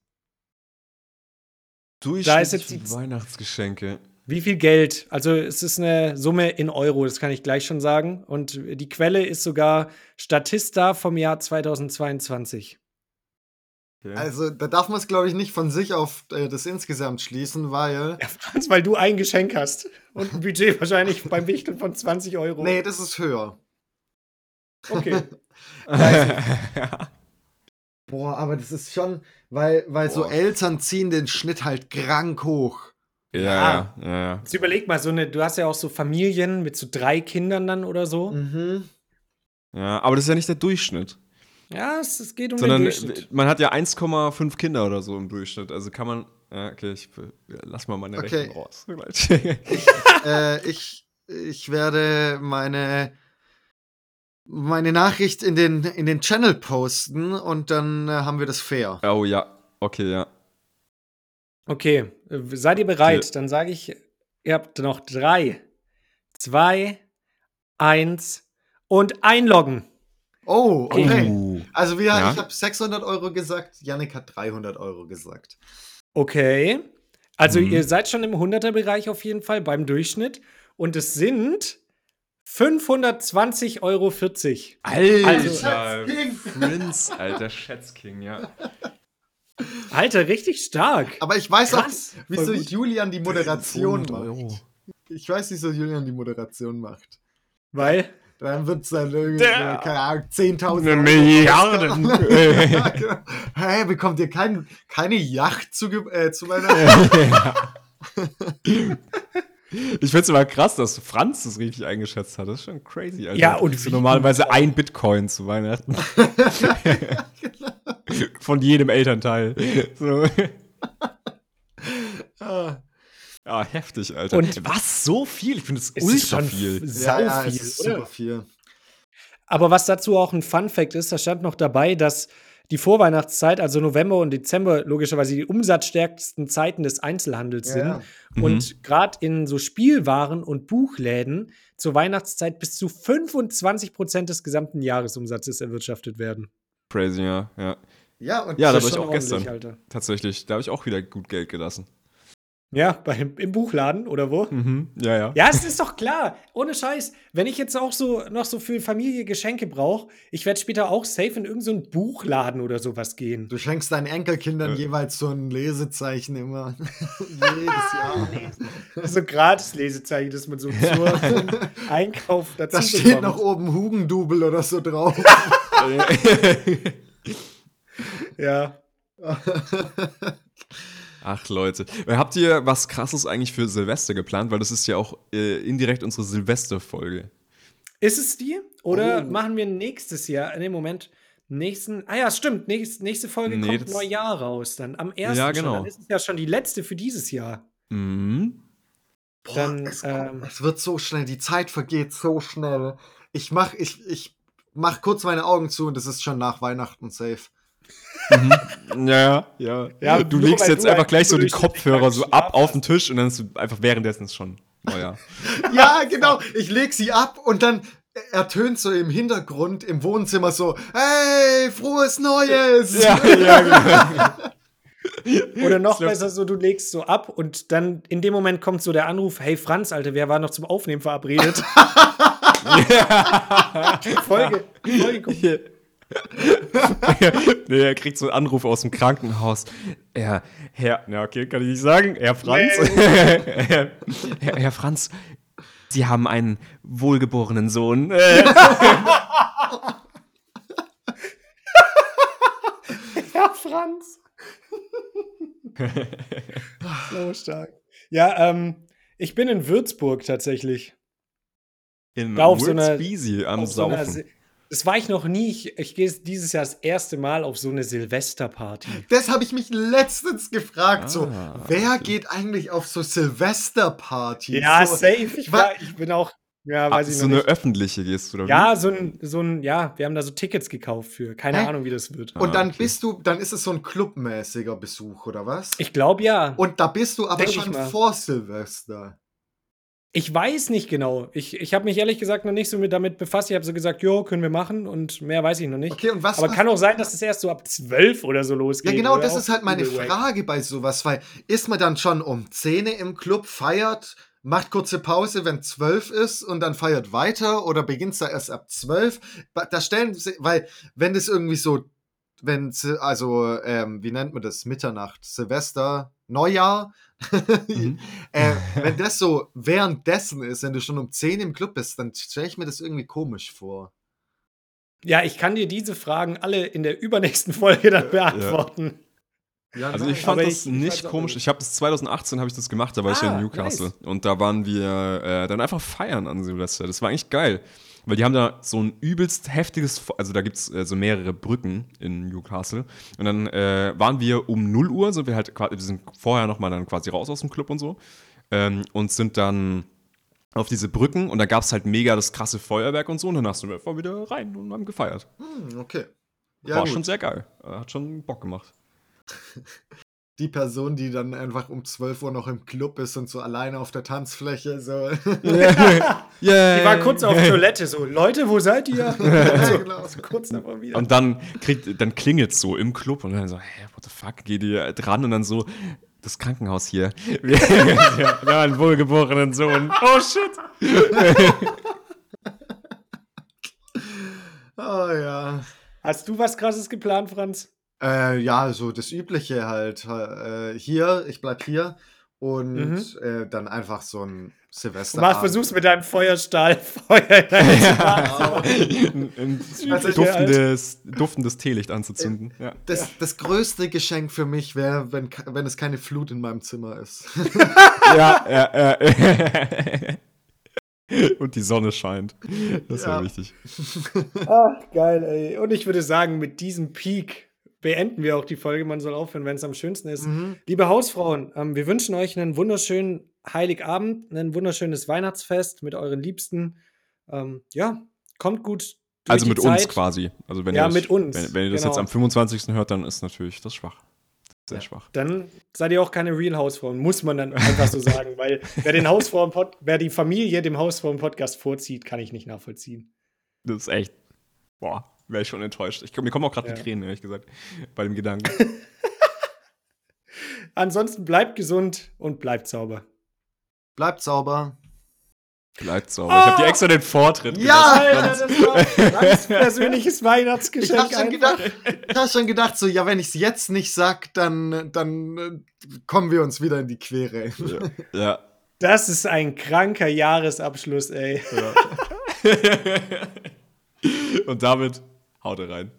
S3: Da ist jetzt die-
S1: für Weihnachtsgeschenke.
S3: Wie viel Geld? Also es ist eine Summe in Euro, das kann ich gleich schon sagen. Und die Quelle ist sogar Statista vom Jahr 2022.
S1: Okay.
S2: Also, da darf man es, glaube ich, nicht von sich auf äh, das insgesamt schließen, weil.
S3: Ja, Franz, weil du ein Geschenk hast und ein Budget wahrscheinlich beim Wichteln von 20 Euro.
S2: Nee, das ist höher.
S3: Okay.
S2: Boah, aber das ist schon, weil, weil so. Eltern ziehen den Schnitt halt krank hoch.
S1: Ja, ja, ja, ja.
S3: Jetzt überleg mal, so eine, du hast ja auch so Familien mit so drei Kindern dann oder so.
S2: Mhm.
S1: Ja, aber das ist ja nicht der Durchschnitt.
S3: Ja, es, es geht um
S1: Sondern
S3: den Durchschnitt.
S1: man hat ja 1,5 Kinder oder so im Durchschnitt. Also kann man. Ja, okay, ich ja, lass mal meine
S2: Okay.
S1: Rechnung raus.
S2: äh, ich, ich werde meine, meine Nachricht in den, in den Channel posten und dann äh, haben wir das fair.
S1: oh ja, okay, ja.
S3: Okay, seid ihr bereit? Dann sage ich, ihr habt noch drei, zwei, eins und einloggen.
S2: Oh, okay.
S1: Oh.
S2: Also wir,
S1: Ja.
S2: ich habe 600 Euro gesagt, Yannick hat 300 Euro gesagt.
S3: Okay. Also
S1: Mhm.
S3: ihr seid schon im 100er-Bereich auf jeden Fall beim Durchschnitt. Und es sind 520,40 Euro.
S1: Alter,
S3: Also-.
S1: Prince, alter Schätzking, ja.
S3: Alter, richtig stark.
S2: Aber ich weiß
S3: Krass,
S2: auch, wieso. Julian die Moderation
S1: 500 Euro.
S2: macht. Ich weiß, wieso Julian die Moderation macht.
S3: Weil,
S2: Dann wird es dann irgendwie,
S1: Der-
S2: keine Ahnung, 10.000
S1: Eine
S2: Euro.
S1: Milliarden.
S2: ja, genau. Hä, bekommt ihr kein, keine Yacht zu, äh, zu Weihnachten?
S1: Ich finde es immer krass, dass Franz das richtig eingeschätzt hat. Das ist schon crazy, Alter.
S3: Ja, und wie
S1: normalerweise ein Bitcoin zu Weihnachten. Von jedem Elternteil. So.
S2: Ah, Ah.
S1: Ja, heftig, Alter.
S3: Und-
S1: was? So viel? Ich finde das
S3: Es
S1: ultra viel.
S3: sau
S2: ja, ja,
S3: viel,
S2: es ist
S3: oder?
S2: super viel.
S3: Aber was dazu auch ein Fun-Fact ist, da stand noch dabei, dass die Vorweihnachtszeit, also November und Dezember, logischerweise die umsatzstärksten Zeiten des Einzelhandels
S2: Ja,
S3: sind.
S2: ja.
S1: Mhm.
S3: Und gerade in so Spielwaren und Buchläden zur Weihnachtszeit bis zu 25 Prozent des gesamten Jahresumsatzes erwirtschaftet werden.
S1: Crazy, ja. ja.
S2: Ja, und
S1: Ja, da
S3: Das
S1: war
S3: ist
S1: ich
S3: schon
S1: auch gestern.
S3: Alter.
S1: Tatsächlich. Da habe ich auch wieder gut Geld gelassen.
S3: Ja, beim, im Buchladen oder wo?
S1: Mhm. Ja, ja.
S3: Ja, es ist doch klar. Ohne Scheiß. Wenn ich jetzt auch so noch so für Familie Geschenke brauche, ich werde später auch safe in irgendeinen so Buchladen oder sowas gehen.
S2: Du schenkst deinen Enkelkindern
S1: Äh.
S2: jeweils so ein Lesezeichen immer. Jedes Jahr.
S3: So gratis Lesezeichen, dass man so zur zum Einkauf dazu
S2: Da steht
S3: bekommt.
S2: noch oben Hugendubel oder so drauf.
S3: Ja.
S1: Ach, Leute. Äh, Habt ihr was Krasses eigentlich für Silvester geplant? Weil das ist ja auch äh, indirekt unsere Silvesterfolge.
S3: Ist es die? Oder
S2: Oh.
S3: machen wir nächstes Jahr, in dem Moment, nächsten. Ah ja, stimmt. Nächste, nächste Folge
S1: Nee,
S3: kommt Neujahr raus. Dann am 1.
S1: Ja,
S3: Schon.
S1: genau.
S3: Dann ist es ja schon die letzte für dieses Jahr.
S1: Mhm.
S2: Boah,
S3: Dann,
S2: es,
S3: ähm,
S2: es wird so schnell, die Zeit vergeht so schnell. Ich mach, ich, ich mach kurz meine Augen zu und es ist schon nach Weihnachten safe.
S1: Ja, ja.
S3: Ja,
S1: du legst jetzt
S3: du
S1: einfach
S3: halt
S1: gleich so die Kopfhörer so ab auf den Tisch und dann ist einfach währenddessen schon Neujahr.
S2: Ja, genau. Ich leg sie ab und dann ertönt so im Hintergrund im Wohnzimmer so, hey, frohes Neues!
S1: ja, genau.
S3: Oder noch besser so, du legst so ab und dann in dem Moment kommt so der Anruf, hey Franz, Alter, wer war noch zum Aufnehmen verabredet? Folge, Folge gucken.
S1: nee, er kriegt so einen Anruf aus dem Krankenhaus. Er, Herr, na okay, kann ich nicht sagen. Herr Franz. Herr, Herr, Herr Franz, Sie haben einen wohlgeborenen Sohn.
S3: Ja, Franz. so stark. Ja, ähm, ich bin in Würzburg tatsächlich.
S1: In
S3: Da auf so einer-
S1: am
S3: so einer
S1: Saufen.
S3: Si- das war ich noch nie. Ich, ich gehe dieses Jahr das erste Mal auf so eine Silvesterparty.
S2: Das habe ich mich letztens gefragt. so,
S1: Ah,
S2: wer
S1: okay.
S2: geht eigentlich auf so Silvesterpartys?
S3: Ja,
S2: so,
S3: safe. Ich,
S2: wa-
S3: war, ich bin auch. Ja,
S1: Ah,
S3: weiß ich
S1: so eine
S3: nicht.
S1: öffentliche gehst du, oder wie?
S3: Ja, so ein, so ein, ja, wir haben da so Tickets gekauft für. Keine
S2: Hä?
S3: Ahnung, wie das wird.
S2: Und
S1: Ah,
S2: dann
S1: okay.
S2: bist du, dann ist es so ein clubmäßiger Besuch, oder was?
S3: Ich glaube ja.
S2: Und da bist du aber
S3: Denk ich
S2: schon vor Silvester.
S3: Ich weiß nicht genau. Ich, ich habe mich ehrlich gesagt noch nicht so mit damit befasst. Ich habe so gesagt, jo, können wir machen und mehr weiß ich noch nicht.
S2: Okay, und was
S3: Aber
S2: was-
S3: kann auch sein, dass es erst so ab 12 oder so losgeht.
S2: Ja, genau, das ist halt meine. Frage bei sowas, weil ist man dann schon um 10 im Club, feiert, macht kurze Pause, wenn 12 ist und dann feiert weiter oder beginnt da erst ab 12? Ba- Da stellen sie, weil wenn das irgendwie so, wenn, also, ähm, wie nennt man das, Mitternacht, Silvester, Neujahr,
S1: Mhm.
S2: äh, wenn das so währenddessen ist, wenn du schon um 10 im Club bist, dann stelle ich mir das irgendwie komisch vor.
S3: Ja, ich kann dir diese Fragen alle in der übernächsten Folge dann beantworten.
S2: Ja,
S1: Also
S2: nein.
S1: ich fand
S3: Aber
S1: das
S3: ich- ich
S1: nicht
S3: auch
S1: komisch. Ich habe das 2018 habe ich das gemacht, da war ich ja
S3: Ah,
S1: in Newcastle
S3: nice.
S1: und da waren wir äh, dann einfach feiern an Silvester. Das war eigentlich geil, weil die haben da so ein übelst heftiges, also da gibt's äh, so mehrere Brücken in Newcastle und dann äh, waren wir um 0 Uhr, sind wir halt quasi, wir sind vorher noch mal dann quasi raus aus dem Club und so ähm, und sind dann auf diese Brücken und da gab es halt mega das krasse Feuerwerk und so und danach sind wir einfach wieder rein und haben gefeiert.
S2: Hm, okay. Ja,
S1: war
S2: gut.
S1: schon sehr geil. Hat schon Bock gemacht.
S2: die Person, die dann einfach um 12 Uhr noch im Club ist und so alleine auf der Tanzfläche so.
S1: yeah.
S3: Die war kurz auf Toilette, so, Leute, wo seid ihr?
S2: Ja,
S3: so,
S2: genau.
S3: so kurz davor wieder.
S1: Und dann kriegt, dann klingelt so im Club und dann so, hä, what the fuck, geht ihr dran und dann so, das Krankenhaus hier. Wir, wir haben einen wohlgeborenen Sohn. Oh shit.
S2: oh ja.
S3: Hast du was krasses geplant, Franz?
S2: Äh, ja, so das Übliche halt. Äh, hier, ich bleib hier. Und
S3: Mhm.
S2: äh, dann einfach so ein Silvester.
S3: Mach, versuch's mit deinem Feuerstahl, Feuer Zimmer.
S1: ein, ein
S2: Also,
S1: duftendes, duftendes Teelicht anzuzünden. Ja.
S2: Das, das größte Geschenk für mich wäre, wenn, wenn es keine Flut in meinem Zimmer ist.
S1: ja, ja, ja. Und die Sonne scheint. Das wäre
S2: Ja.
S1: wichtig.
S3: Ach, geil, ey. Und ich würde sagen, mit diesem Peak beenden wir auch die Folge. Man soll aufhören, wenn es am schönsten ist.
S2: Mhm.
S3: Liebe Hausfrauen, ähm, wir wünschen euch einen wunderschönen Heiligabend, ein wunderschönes Weihnachtsfest mit euren Liebsten. Ähm, ja, kommt gut.
S1: Also mit uns quasi. Also wenn
S3: Ja,
S1: ihr euch,
S3: mit uns,
S1: Wenn, wenn ihr das
S3: genau.
S1: jetzt am 25. hört, dann ist natürlich das schwach. Sehr
S3: Ja.
S1: schwach.
S3: Dann seid ihr auch keine Real Hausfrauen, muss man dann einfach so sagen, weil wer den Hausfrauen wer die Familie dem Hausfrauen-Podcast vorzieht, kann ich nicht nachvollziehen.
S1: Das ist echt. Boah, wäre ich schon enttäuscht. Ich, mir kommen auch gerade
S3: Ja.
S1: die Tränen, ehrlich gesagt, bei dem Gedanken.
S3: Ansonsten bleibt gesund und bleibt sauber.
S2: Bleibt sauber.
S1: Bleibt sauber. Ich habe
S3: Ah!
S1: dir extra den Vortritt
S2: Ja!
S1: gelassen.
S3: Alter, das war ein ganz persönliches
S2: Ich
S3: Weihnachtsgeschenk.
S2: hab schon
S3: einfach.
S2: gedacht, ich hab schon gedacht, so, ja, wenn ich es jetzt nicht sag, dann, dann äh, kommen wir uns wieder in die Quere.
S1: Ja. ja.
S3: Das ist ein kranker Jahresabschluss, ey.
S1: Und damit haut rein.